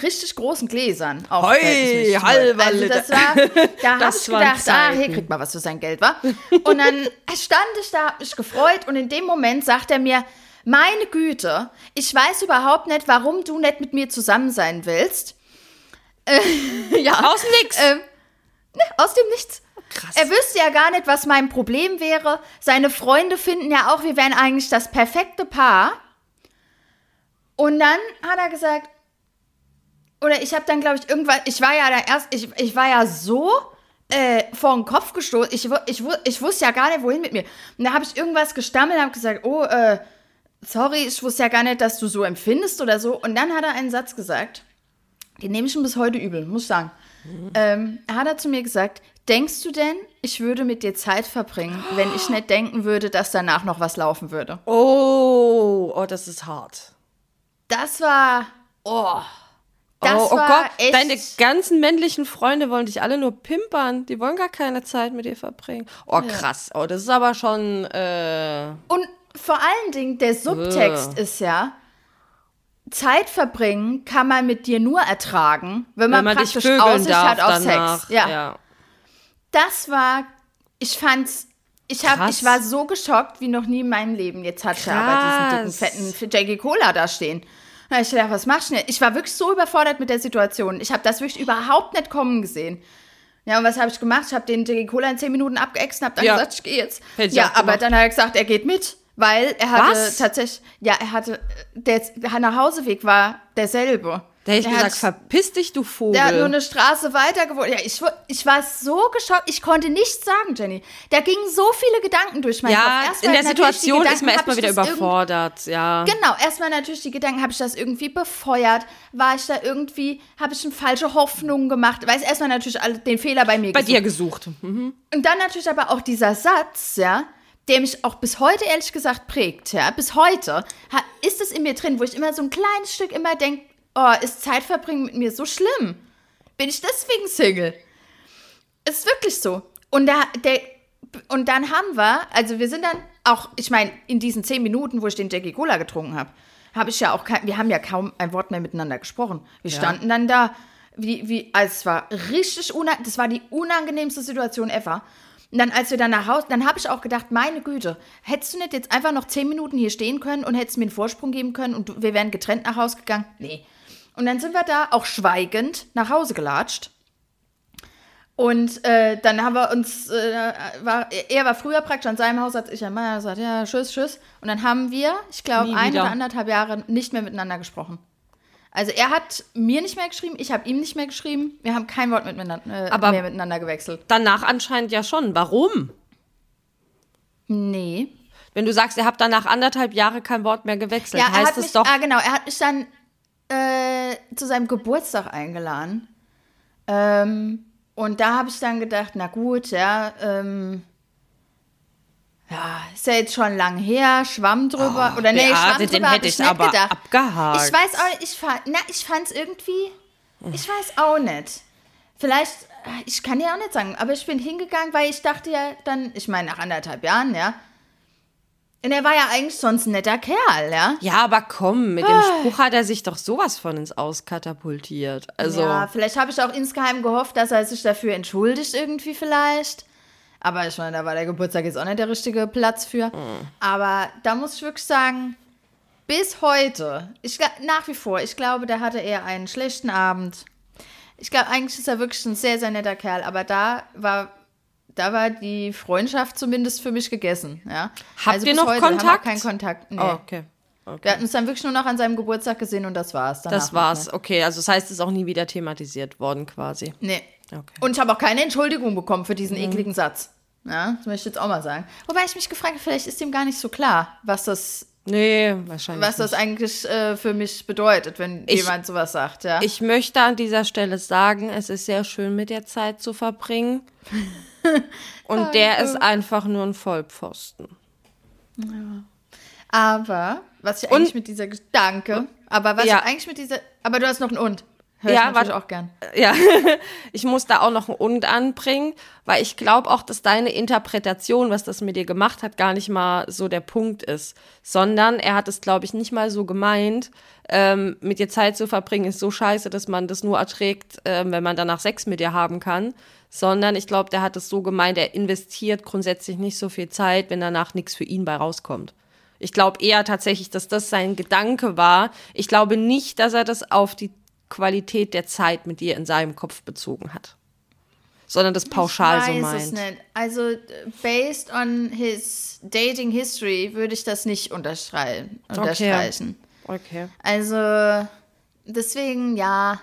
richtig großen Gläsern. Auch Hoi, halber also das war, da habe ich gedacht, ah, hier kriegt man was für sein Geld, wa? Und dann stand ich da, hab mich gefreut und in dem Moment sagt er mir, meine Güte, ich weiß überhaupt nicht, warum du nicht mit mir zusammen sein willst. Äh, ja. Aus dem Nix. Äh, ne, aus dem Nichts. Krass. Er wüsste ja gar nicht, was mein Problem wäre. Seine Freunde finden ja auch, wir wären eigentlich das perfekte Paar. Und dann hat er gesagt, oder ich habe dann, glaube ich, irgendwann, ich war ja da erst, ich, ich war ja so äh, vor den Kopf gestoßen. Ich, ich, ich wusste ja gar nicht, wohin mit mir. Und da habe ich irgendwas gestammelt und habe gesagt, oh, äh, sorry, ich wusste ja gar nicht, dass du so empfindest oder so. Und dann hat er einen Satz gesagt, den nehme ich ihm bis heute übel, muss ich sagen. Mhm. Ähm, hat er zu mir gesagt, denkst du denn, ich würde mit dir Zeit verbringen, wenn ich nicht denken würde, dass danach noch was laufen würde? Oh, oh, das ist hart. Das war, oh, das oh, oh Gott, echt. deine ganzen männlichen Freunde wollen dich alle nur pimpern. Die wollen gar keine Zeit mit dir verbringen. Oh, krass. Oh, das ist aber schon. Äh Und vor allen Dingen, der Subtext äh. ist ja, Zeit verbringen kann man mit dir nur ertragen, wenn man, wenn man praktisch Aussicht hat auf danach. Sex. Ja. ja. Das war, ich fand's Ich, hab, Krass. ich war so geschockt wie noch nie in meinem Leben. Jetzt hat er aber diesen dicken, Krass. fetten Jackie Cola da stehen. Hab ich gedacht, was machst du denn? Ich war wirklich so überfordert mit der Situation. Ich habe das wirklich überhaupt nicht kommen gesehen. Ja, und was habe ich gemacht? Ich habe den Jackie Cola in 10 Minuten abgeäxt und habe dann Ja. gesagt, ich gehe jetzt. Hätte ich ja, aber gemacht. dann hat er gesagt, er geht mit. Weil er hatte Was? tatsächlich, ja, er hatte, der, der Nachhauseweg war derselbe. Da hätte ich gesagt, hat- verpiss dich, du Vogel. der hat nur eine Straße weiter gewohnt. Ja, ich, ich war so geschockt. Ich konnte nichts sagen, Jenny. Da gingen so viele Gedanken durch meinen ja, Kopf. Erst in der Situation ist Gedanken, man hab erstmal wieder überfordert, ja. Genau, erstmal natürlich die Gedanken, habe ich das irgendwie befeuert? War ich da irgendwie, habe ich eine falsche Hoffnung gemacht? Weiß erstmal natürlich den Fehler bei mir Bei gesucht. dir gesucht. Mhm. Und dann natürlich aber auch dieser Satz, ja, der mich auch bis heute ehrlich gesagt prägt, ja, bis heute ist es in mir drin, wo ich immer so ein kleines Stück immer denke, oh, ist Zeitverbringen mit mir so schlimm? Bin ich deswegen Single? Ist wirklich so. Und, da, der, und dann haben wir, also wir sind dann auch, ich meine, in diesen zehn Minuten, wo ich den Jackie Cola getrunken habe, habe ich ja auch kein, wir haben ja kaum ein Wort mehr miteinander gesprochen. Wir standen dann da, wie, wie, also es war richtig unangenehm, das war die unangenehmste Situation ever. Und dann, als wir dann nach Hause, dann habe ich auch gedacht, meine Güte, hättest du nicht jetzt einfach noch zehn Minuten hier stehen können und hättest mir einen Vorsprung geben können und wir wären getrennt nach Hause gegangen? Nee. Und dann sind wir da auch schweigend nach Hause gelatscht. Und äh, dann haben wir uns, äh, war, er war früher praktisch an seinem Haus als ich an meiner gesagt, ja, tschüss, tschüss. Und dann haben wir, ich glaube, ein oder anderthalb Jahre nicht mehr miteinander gesprochen. Also er hat mir nicht mehr geschrieben, ich habe ihm nicht mehr geschrieben. Wir haben kein Wort miteinander, äh, Aber- mehr miteinander gewechselt. Danach anscheinend ja schon. Warum? Nee. Wenn du sagst, ihr habt danach anderthalb Jahre kein Wort mehr gewechselt, Ja, er heißt hat es mich, doch. ah, genau, er hat mich dann äh, zu seinem Geburtstag eingeladen. Ähm, und da habe ich dann gedacht, na gut, ja, ähm, ja, ist ja jetzt schon lang her, Schwamm drüber. Oder nee, Beate, Schwamm den drüber hab hätte ich nicht aber gedacht. abgehakt. Ich weiß auch ich fand, na, ich fand's irgendwie, ich weiß auch nicht. Vielleicht, äh, ich kann ja auch nicht sagen, aber ich bin hingegangen, weil ich dachte ja dann, ich meine, nach anderthalb Jahren, ja. Und er war ja eigentlich sonst ein netter Kerl, ja. Ja, aber komm, mit dem Spruch hat er sich doch sowas von ins Aus katapultiert. Also, Ja, vielleicht habe ich auch insgeheim gehofft, dass er sich dafür entschuldigt irgendwie vielleicht. Aber ich meine, da war der Geburtstag jetzt auch nicht der richtige Platz für. Aber da muss ich wirklich sagen, bis heute, ich nach wie vor, ich glaube, der hatte eher einen schlechten Abend. Ich glaube, eigentlich ist er wirklich ein sehr, sehr netter Kerl. Aber da war, da war die Freundschaft zumindest für mich gegessen. Ja? Habt ihr bis noch heute, Wir haben Kontakt? auch keinen Kontakt. Nee. oh, okay. okay. Wir hatten uns dann wirklich nur noch an seinem Geburtstag gesehen und das war's. Danach Das war's. Okay, also das heißt, es ist auch nie wieder thematisiert worden quasi. Nee. Okay. Und ich habe auch keine Entschuldigung bekommen für diesen ekligen Satz. Ja, das möchte ich jetzt auch mal sagen. Wobei ich mich gefragt habe, vielleicht ist ihm gar nicht so klar, was das, Nee, wahrscheinlich was das nicht. eigentlich äh, für mich bedeutet, wenn Ich- jemand sowas sagt, ja. Ich möchte an dieser Stelle sagen, es ist sehr schön, mit dir Zeit zu verbringen. Und der ist einfach nur ein Vollpfosten. aber was ich eigentlich Und- mit dieser Danke, aber was Ja. ich eigentlich mit dieser, aber du hast noch ein Und. Hör Ja, ich warte. auch gern. Ja, ich muss da auch noch ein Und anbringen, weil ich glaube auch, dass deine Interpretation, was das mit dir gemacht hat, gar nicht mal so der Punkt ist, sondern er hat es, glaube ich, nicht mal so gemeint, ähm, mit dir Zeit zu verbringen ist so scheiße, dass man das nur erträgt, ähm, wenn man danach Sex mit dir haben kann, sondern ich glaube, der hat es so gemeint, er investiert grundsätzlich nicht so viel Zeit, wenn danach nichts für ihn bei rauskommt. Ich glaube eher tatsächlich, dass das sein Gedanke war. Ich glaube nicht, dass er das auf die Qualität der Zeit mit dir in seinem Kopf bezogen hat. Sondern das pauschal ich so weiß meint. es nicht. Also, äh, based on his dating history würde ich das nicht unterstreichen. unterstreichen. Okay. Also, deswegen, ja.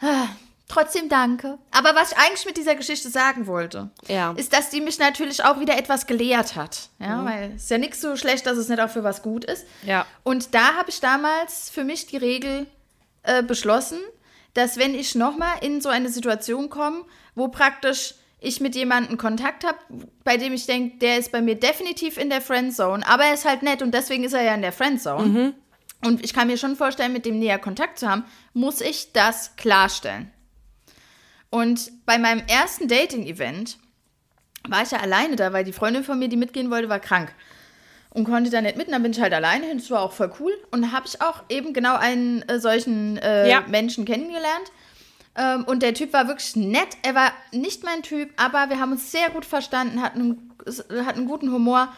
Ah, Trotzdem danke. Aber was ich eigentlich mit dieser Geschichte sagen wollte, Ja. ist, dass die mich natürlich auch wieder etwas gelehrt hat. Ja, weil es ist ja nichts so schlecht, dass es nicht auch für was gut ist. Ja. Und da habe ich damals für mich die Regel äh, beschlossen, dass wenn ich nochmal in so eine Situation komme, wo praktisch ich mit jemandem Kontakt habe, bei dem ich denke, der ist bei mir definitiv in der Friendzone, aber er ist halt nett und deswegen ist er ja in der Friendzone. Und ich kann mir schon vorstellen, mit dem näher Kontakt zu haben, muss ich das klarstellen. Und bei meinem ersten Dating-Event war ich ja alleine da, weil die Freundin von mir, die mitgehen wollte, war krank. Und konnte da nicht mit. Und dann bin ich halt alleine hin. Das war auch voll cool. Und habe ich auch eben genau einen äh, solchen äh, Ja. Menschen kennengelernt, Ähm, und der Typ war wirklich nett. Er war nicht mein Typ, aber wir haben uns sehr gut verstanden, hatten, hatten einen guten Humor.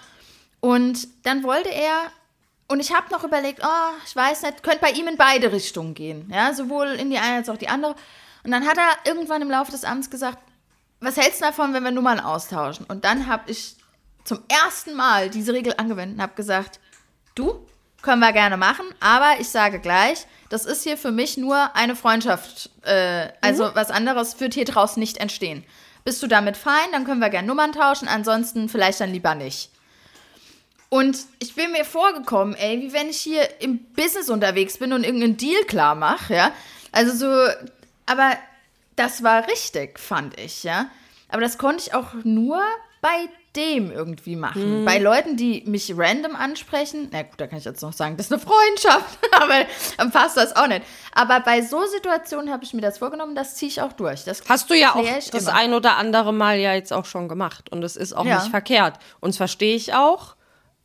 Und dann wollte er, und ich habe noch überlegt, oh, ich weiß nicht, könnte bei ihm in beide Richtungen gehen. Ja, sowohl in die eine als auch die andere. Und dann hat er irgendwann im Laufe des Abends gesagt, was hältst du davon, wenn wir Nummern austauschen? Und dann habe ich zum ersten Mal diese Regel angewendet und habe gesagt, du, können wir gerne machen, aber ich sage gleich, das ist hier für mich nur eine Freundschaft. Äh, also mhm. was anderes wird hier draußen nicht entstehen. Bist du damit fein, dann können wir gerne Nummern tauschen, ansonsten vielleicht dann lieber nicht. Und ich bin mir vorgekommen, ey, wie wenn ich hier im Business unterwegs bin und irgendeinen Deal klar mache, ja. Also so, aber das war richtig, fand ich, ja. Aber das konnte ich auch nur bei dem irgendwie machen. Mhm. Bei Leuten, die mich random ansprechen, na gut, da kann ich jetzt noch sagen, das ist eine Freundschaft, aber dann passt das auch nicht. Aber bei so Situationen habe ich mir das vorgenommen, das ziehe ich auch durch. Das Hast du ja auch das immer. ein oder andere Mal ja jetzt auch schon gemacht und es ist auch ja. nicht verkehrt. Und das verstehe ich auch.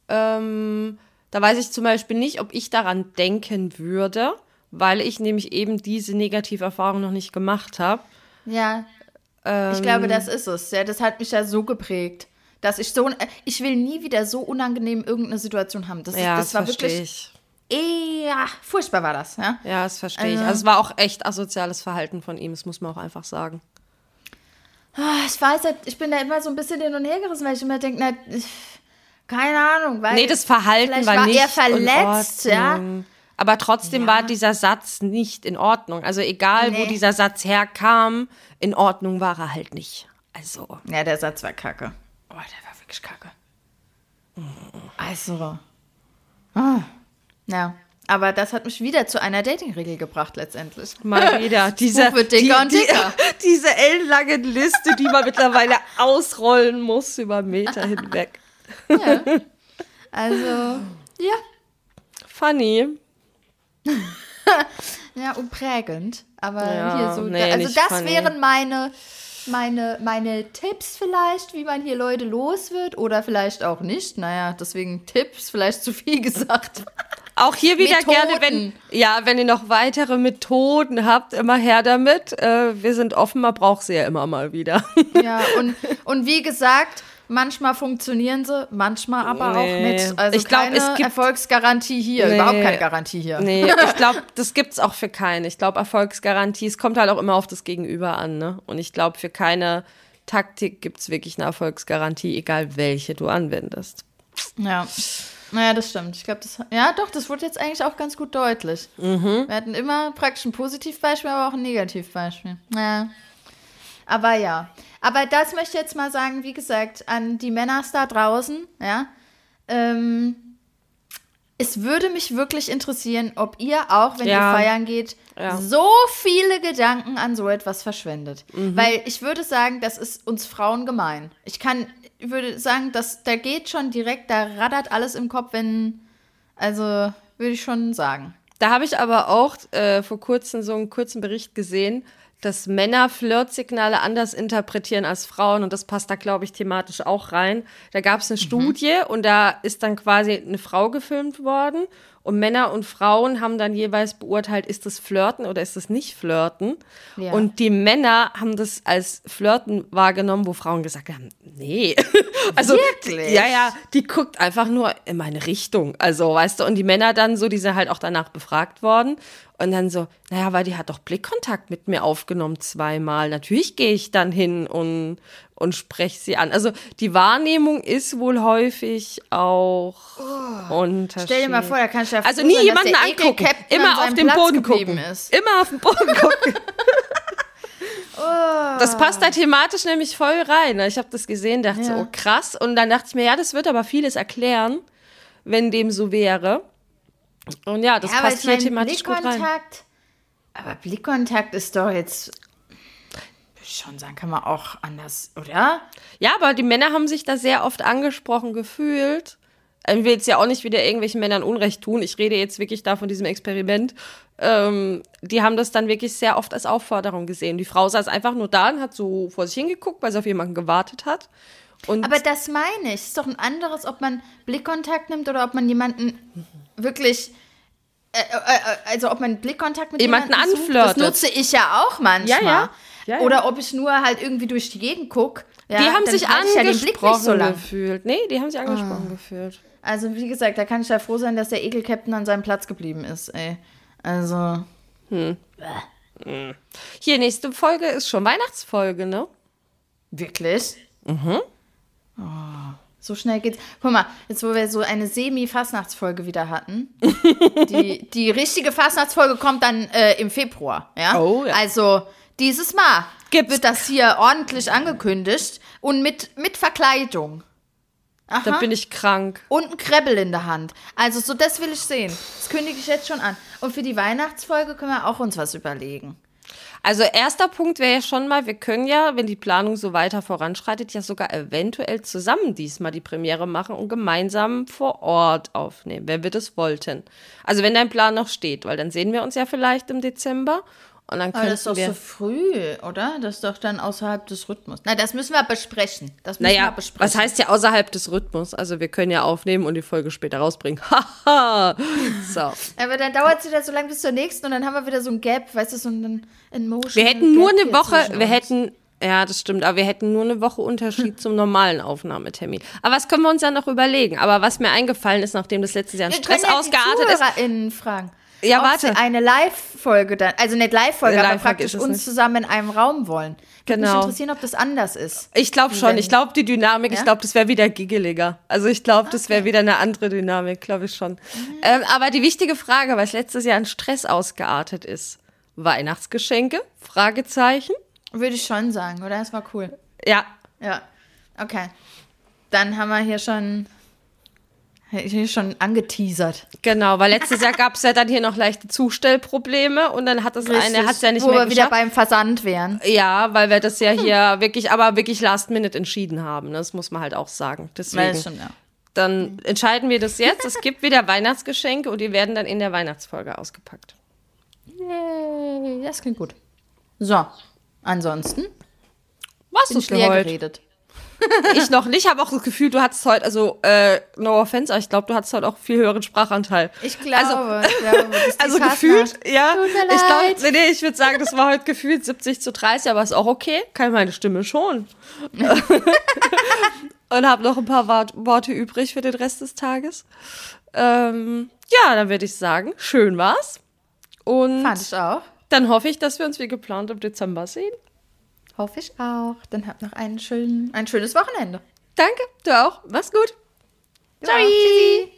Ähm, da weiß ich zum Beispiel nicht, ob ich daran denken würde, weil ich nämlich eben diese Negativerfahrung noch nicht gemacht habe. Ja. Ähm, ich glaube, das ist es. Ja, das hat mich ja so geprägt dass ich so, ich will nie wieder so unangenehm irgendeine Situation haben. Das, ja, das, das war wirklich ich. eher furchtbar war das. Ja, ja das verstehe ich. Also, also es war auch echt asoziales Verhalten von ihm, das muss man auch einfach sagen. Ah, ich weiß halt, ich bin da immer so ein bisschen hin und her gerissen, weil ich immer denke, na, keine Ahnung. Weil nee, das Verhalten war, war nicht er verletzt, ja. Aber trotzdem ja. war dieser Satz nicht in Ordnung. Also egal, nee. wo dieser Satz herkam, in Ordnung war er halt nicht. Also. Ja, der Satz war kacke. Oh, der war wirklich kacke. Also. Ah. Ja. Aber das hat mich wieder zu einer Dating-Regel gebracht, letztendlich. Mal wieder. Diese, wird dicker die, und dicker. Die, diese ellenlange Liste, die man mittlerweile ausrollen muss über Meter hinweg. Ja. Also, ja. Funny. ja, und prägend. Aber ja, hier so. Nee, also, das funny. wären meine meine, meine Tipps vielleicht, wie man hier Leute los wird oder vielleicht auch nicht. Naja, deswegen Tipps, vielleicht zu viel gesagt. Auch hier wieder Methoden. gerne, wenn, ja, wenn ihr noch weitere Methoden habt, immer her damit. Äh, wir sind offen, man braucht sie ja immer mal wieder. Ja, und, und wie gesagt, Manchmal funktionieren sie, manchmal aber nee. auch nicht. Also ich glaub, keine es gibt, Erfolgsgarantie hier, nee. überhaupt keine Garantie hier. Nee, ich glaube, das gibt es auch für keine. Ich glaube, Erfolgsgarantie, es kommt halt auch immer auf das Gegenüber an. Ne? Und ich glaube, für keine Taktik gibt es wirklich eine Erfolgsgarantie, egal welche du anwendest. Ja. Naja, das stimmt. Ich glaube, das. Ja, doch, das wurde jetzt eigentlich auch ganz gut deutlich. Mhm. Wir hatten immer praktisch ein Positivbeispiel, aber auch ein Negativbeispiel. Ja. Aber ja. Aber das möchte ich jetzt mal sagen, wie gesagt, an die Männer da draußen, ja. Ähm, es würde mich wirklich interessieren, ob ihr auch, wenn ja. ihr feiern geht, ja. so viele Gedanken an so etwas verschwendet. Mhm. Weil ich würde sagen, das ist uns Frauen gemein. Ich kann, ich würde sagen, dass da geht schon direkt, da raddert alles im Kopf, wenn, also würde ich schon sagen. Da habe ich aber auch äh, vor kurzem so einen kurzen Bericht gesehen, dass Männer Flirtsignale anders interpretieren als Frauen und das passt da, glaube ich, thematisch auch rein. Da gab es eine mhm. Studie und da ist dann quasi eine Frau gefilmt worden und Männer und Frauen haben dann jeweils beurteilt, ist das Flirten oder ist das nicht Flirten. Ja. Und die Männer haben das als Flirten wahrgenommen, wo Frauen gesagt haben, nee. also, Wirklich? ja, ja, die guckt einfach nur in meine Richtung. Also, weißt du, und die Männer dann so, die sind halt auch danach befragt worden. Und dann so, naja, weil die hat doch Blickkontakt mit mir aufgenommen zweimal. Natürlich gehe ich dann hin und, und spreche sie an. Also die Wahrnehmung ist wohl häufig auch oh, unterschiedlich. Stell dir mal vor, da kannst du ja Also nie sein, jemanden angucken, immer auf den Boden gucken. Ist. Immer auf den Boden gucken. oh. Das passt da thematisch nämlich voll rein. Ich habe das gesehen, dachte ja. so, oh krass. Und dann dachte ich mir, ja, das wird aber vieles erklären, wenn dem so wäre. Und ja, das ja, passt hier thematisch gut rein. Aber Blickkontakt ist doch jetzt, ich schon sagen, kann man auch anders, oder? Ja, aber die Männer haben sich da sehr oft angesprochen gefühlt. Ich will jetzt ja auch nicht wieder irgendwelchen Männern Unrecht tun. Ich rede jetzt wirklich da von diesem Experiment. Ähm, die haben das dann wirklich sehr oft als Aufforderung gesehen. Die Frau saß einfach nur da und hat so vor sich hingeguckt, weil sie auf jemanden gewartet hat. Und aber das meine ich. Es ist doch ein anderes, ob man Blickkontakt nimmt oder ob man jemanden wirklich äh, äh, also ob man Blickkontakt mit Jemanden jemandem sucht, anflirtet. Das nutze ich ja auch manchmal. Ja, ja. Ja, ja. Oder ob ich nur halt irgendwie durch die Gegend gucke. Ja, die haben sich angesprochen so gefühlt. Nee, die haben sich angesprochen gefühlt. Also wie gesagt, da kann ich ja froh sein, dass der Ekelcaptain an seinem Platz geblieben ist, ey. Also, Hier, nächste Folge ist schon Weihnachtsfolge, ne? wirklich? Mhm. Oh, so schnell geht's. Guck mal, jetzt wo wir so eine Semi-Fastnachtsfolge wieder hatten. die, die richtige Fastnachtsfolge kommt dann äh, im Februar, ja? Oh, ja. Also dieses Mal Gibt's- wird das hier ordentlich angekündigt und mit, mit Verkleidung. Da bin ich krank. Und ein Krebbel in der Hand. Also, so das will ich sehen. Das kündige ich jetzt schon an. Und für die Weihnachtsfolge können wir auch uns was überlegen. Also erster Punkt wäre ja schon mal, wir können ja, wenn die Planung so weiter voranschreitet, ja sogar eventuell zusammen diesmal die Premiere machen und gemeinsam vor Ort aufnehmen, wenn wir das wollten. Also wenn dein Plan noch steht, weil dann sehen wir uns ja vielleicht im Dezember und dann Aber das ist doch wir... so früh, oder? Das ist doch dann außerhalb des Rhythmus. Na, das müssen wir besprechen. Das müssen wir Naja, besprechen. was heißt ja außerhalb des Rhythmus? Also wir können ja aufnehmen und die Folge später rausbringen. Haha. so. Aber dann dauert es wieder so lange bis zur nächsten und dann haben wir wieder so ein Gap, weißt du, so ein Emotion. Wir hätten nur eine Woche, wir hätten, ja, das stimmt, aber wir hätten nur eine Woche Unterschied zum normalen Aufnahmetermin. Aber das können wir uns ja noch überlegen. Aber was mir eingefallen ist, nachdem das letzte Jahr in Wir Stress ja ausgeartet ist, fragen. Ja, warte. Eine Live-Folge dann, also nicht Live-Folge, Eine aber praktisch uns nicht. zusammen in einem Raum wollen. Würde mich Genau. interessieren, ob das anders ist. ich glaube schon, ich glaube die Dynamik, ich Ja? glaube, das wäre wieder giggeliger. Also ich glaube, das wäre wieder eine andere Dynamik, glaube ich schon. Ähm, aber die wichtige Frage, weil es letztes Jahr in Stress ausgeartet ist, Weihnachtsgeschenke? Fragezeichen? Würde ich schon sagen, oder? Das war cool. Ja, Ja, okay. Dann haben wir hier schon, hier schon angeteasert. genau, weil letztes Jahr gab es ja dann hier noch leichte Zustellprobleme und dann hat das eine, hat es ja nicht Wo mehr wir wieder geschafft. beim Versand wären. Ja, weil wir das ja hier wirklich, aber wirklich last minute entschieden haben. ne? Das muss man halt auch sagen. Deswegen, stimmt, ja. dann entscheiden wir das jetzt. Es gibt wieder Weihnachtsgeschenke und die werden dann in der Weihnachtsfolge ausgepackt. Yay, das klingt gut. So, ansonsten Was ist ich leer heute? geredet. Ich noch nicht, habe auch das Gefühl, du hattest heute, also äh, no offense, aber ich glaube, du hattest heute auch viel höheren Sprachanteil. Ich glaube, ich glaube das ist die Also gefühlt, ja. Tut mir ich glaube, nee, nee, ich würde sagen, das war heute gefühlt 70 zu 30, aber ist auch okay. Kann meine Stimme schon. Und habe noch ein paar Wort, Worte übrig für den Rest des Tages. Ähm, ja, dann würde ich sagen, schön war's. Und Fand ich auch. dann hoffe ich, dass wir uns wie geplant im Dezember sehen. Hoffe ich auch. Dann habt noch einen schönen, ein schönes Wochenende. Danke, du auch. Mach's gut. Ciao. Tschüssi.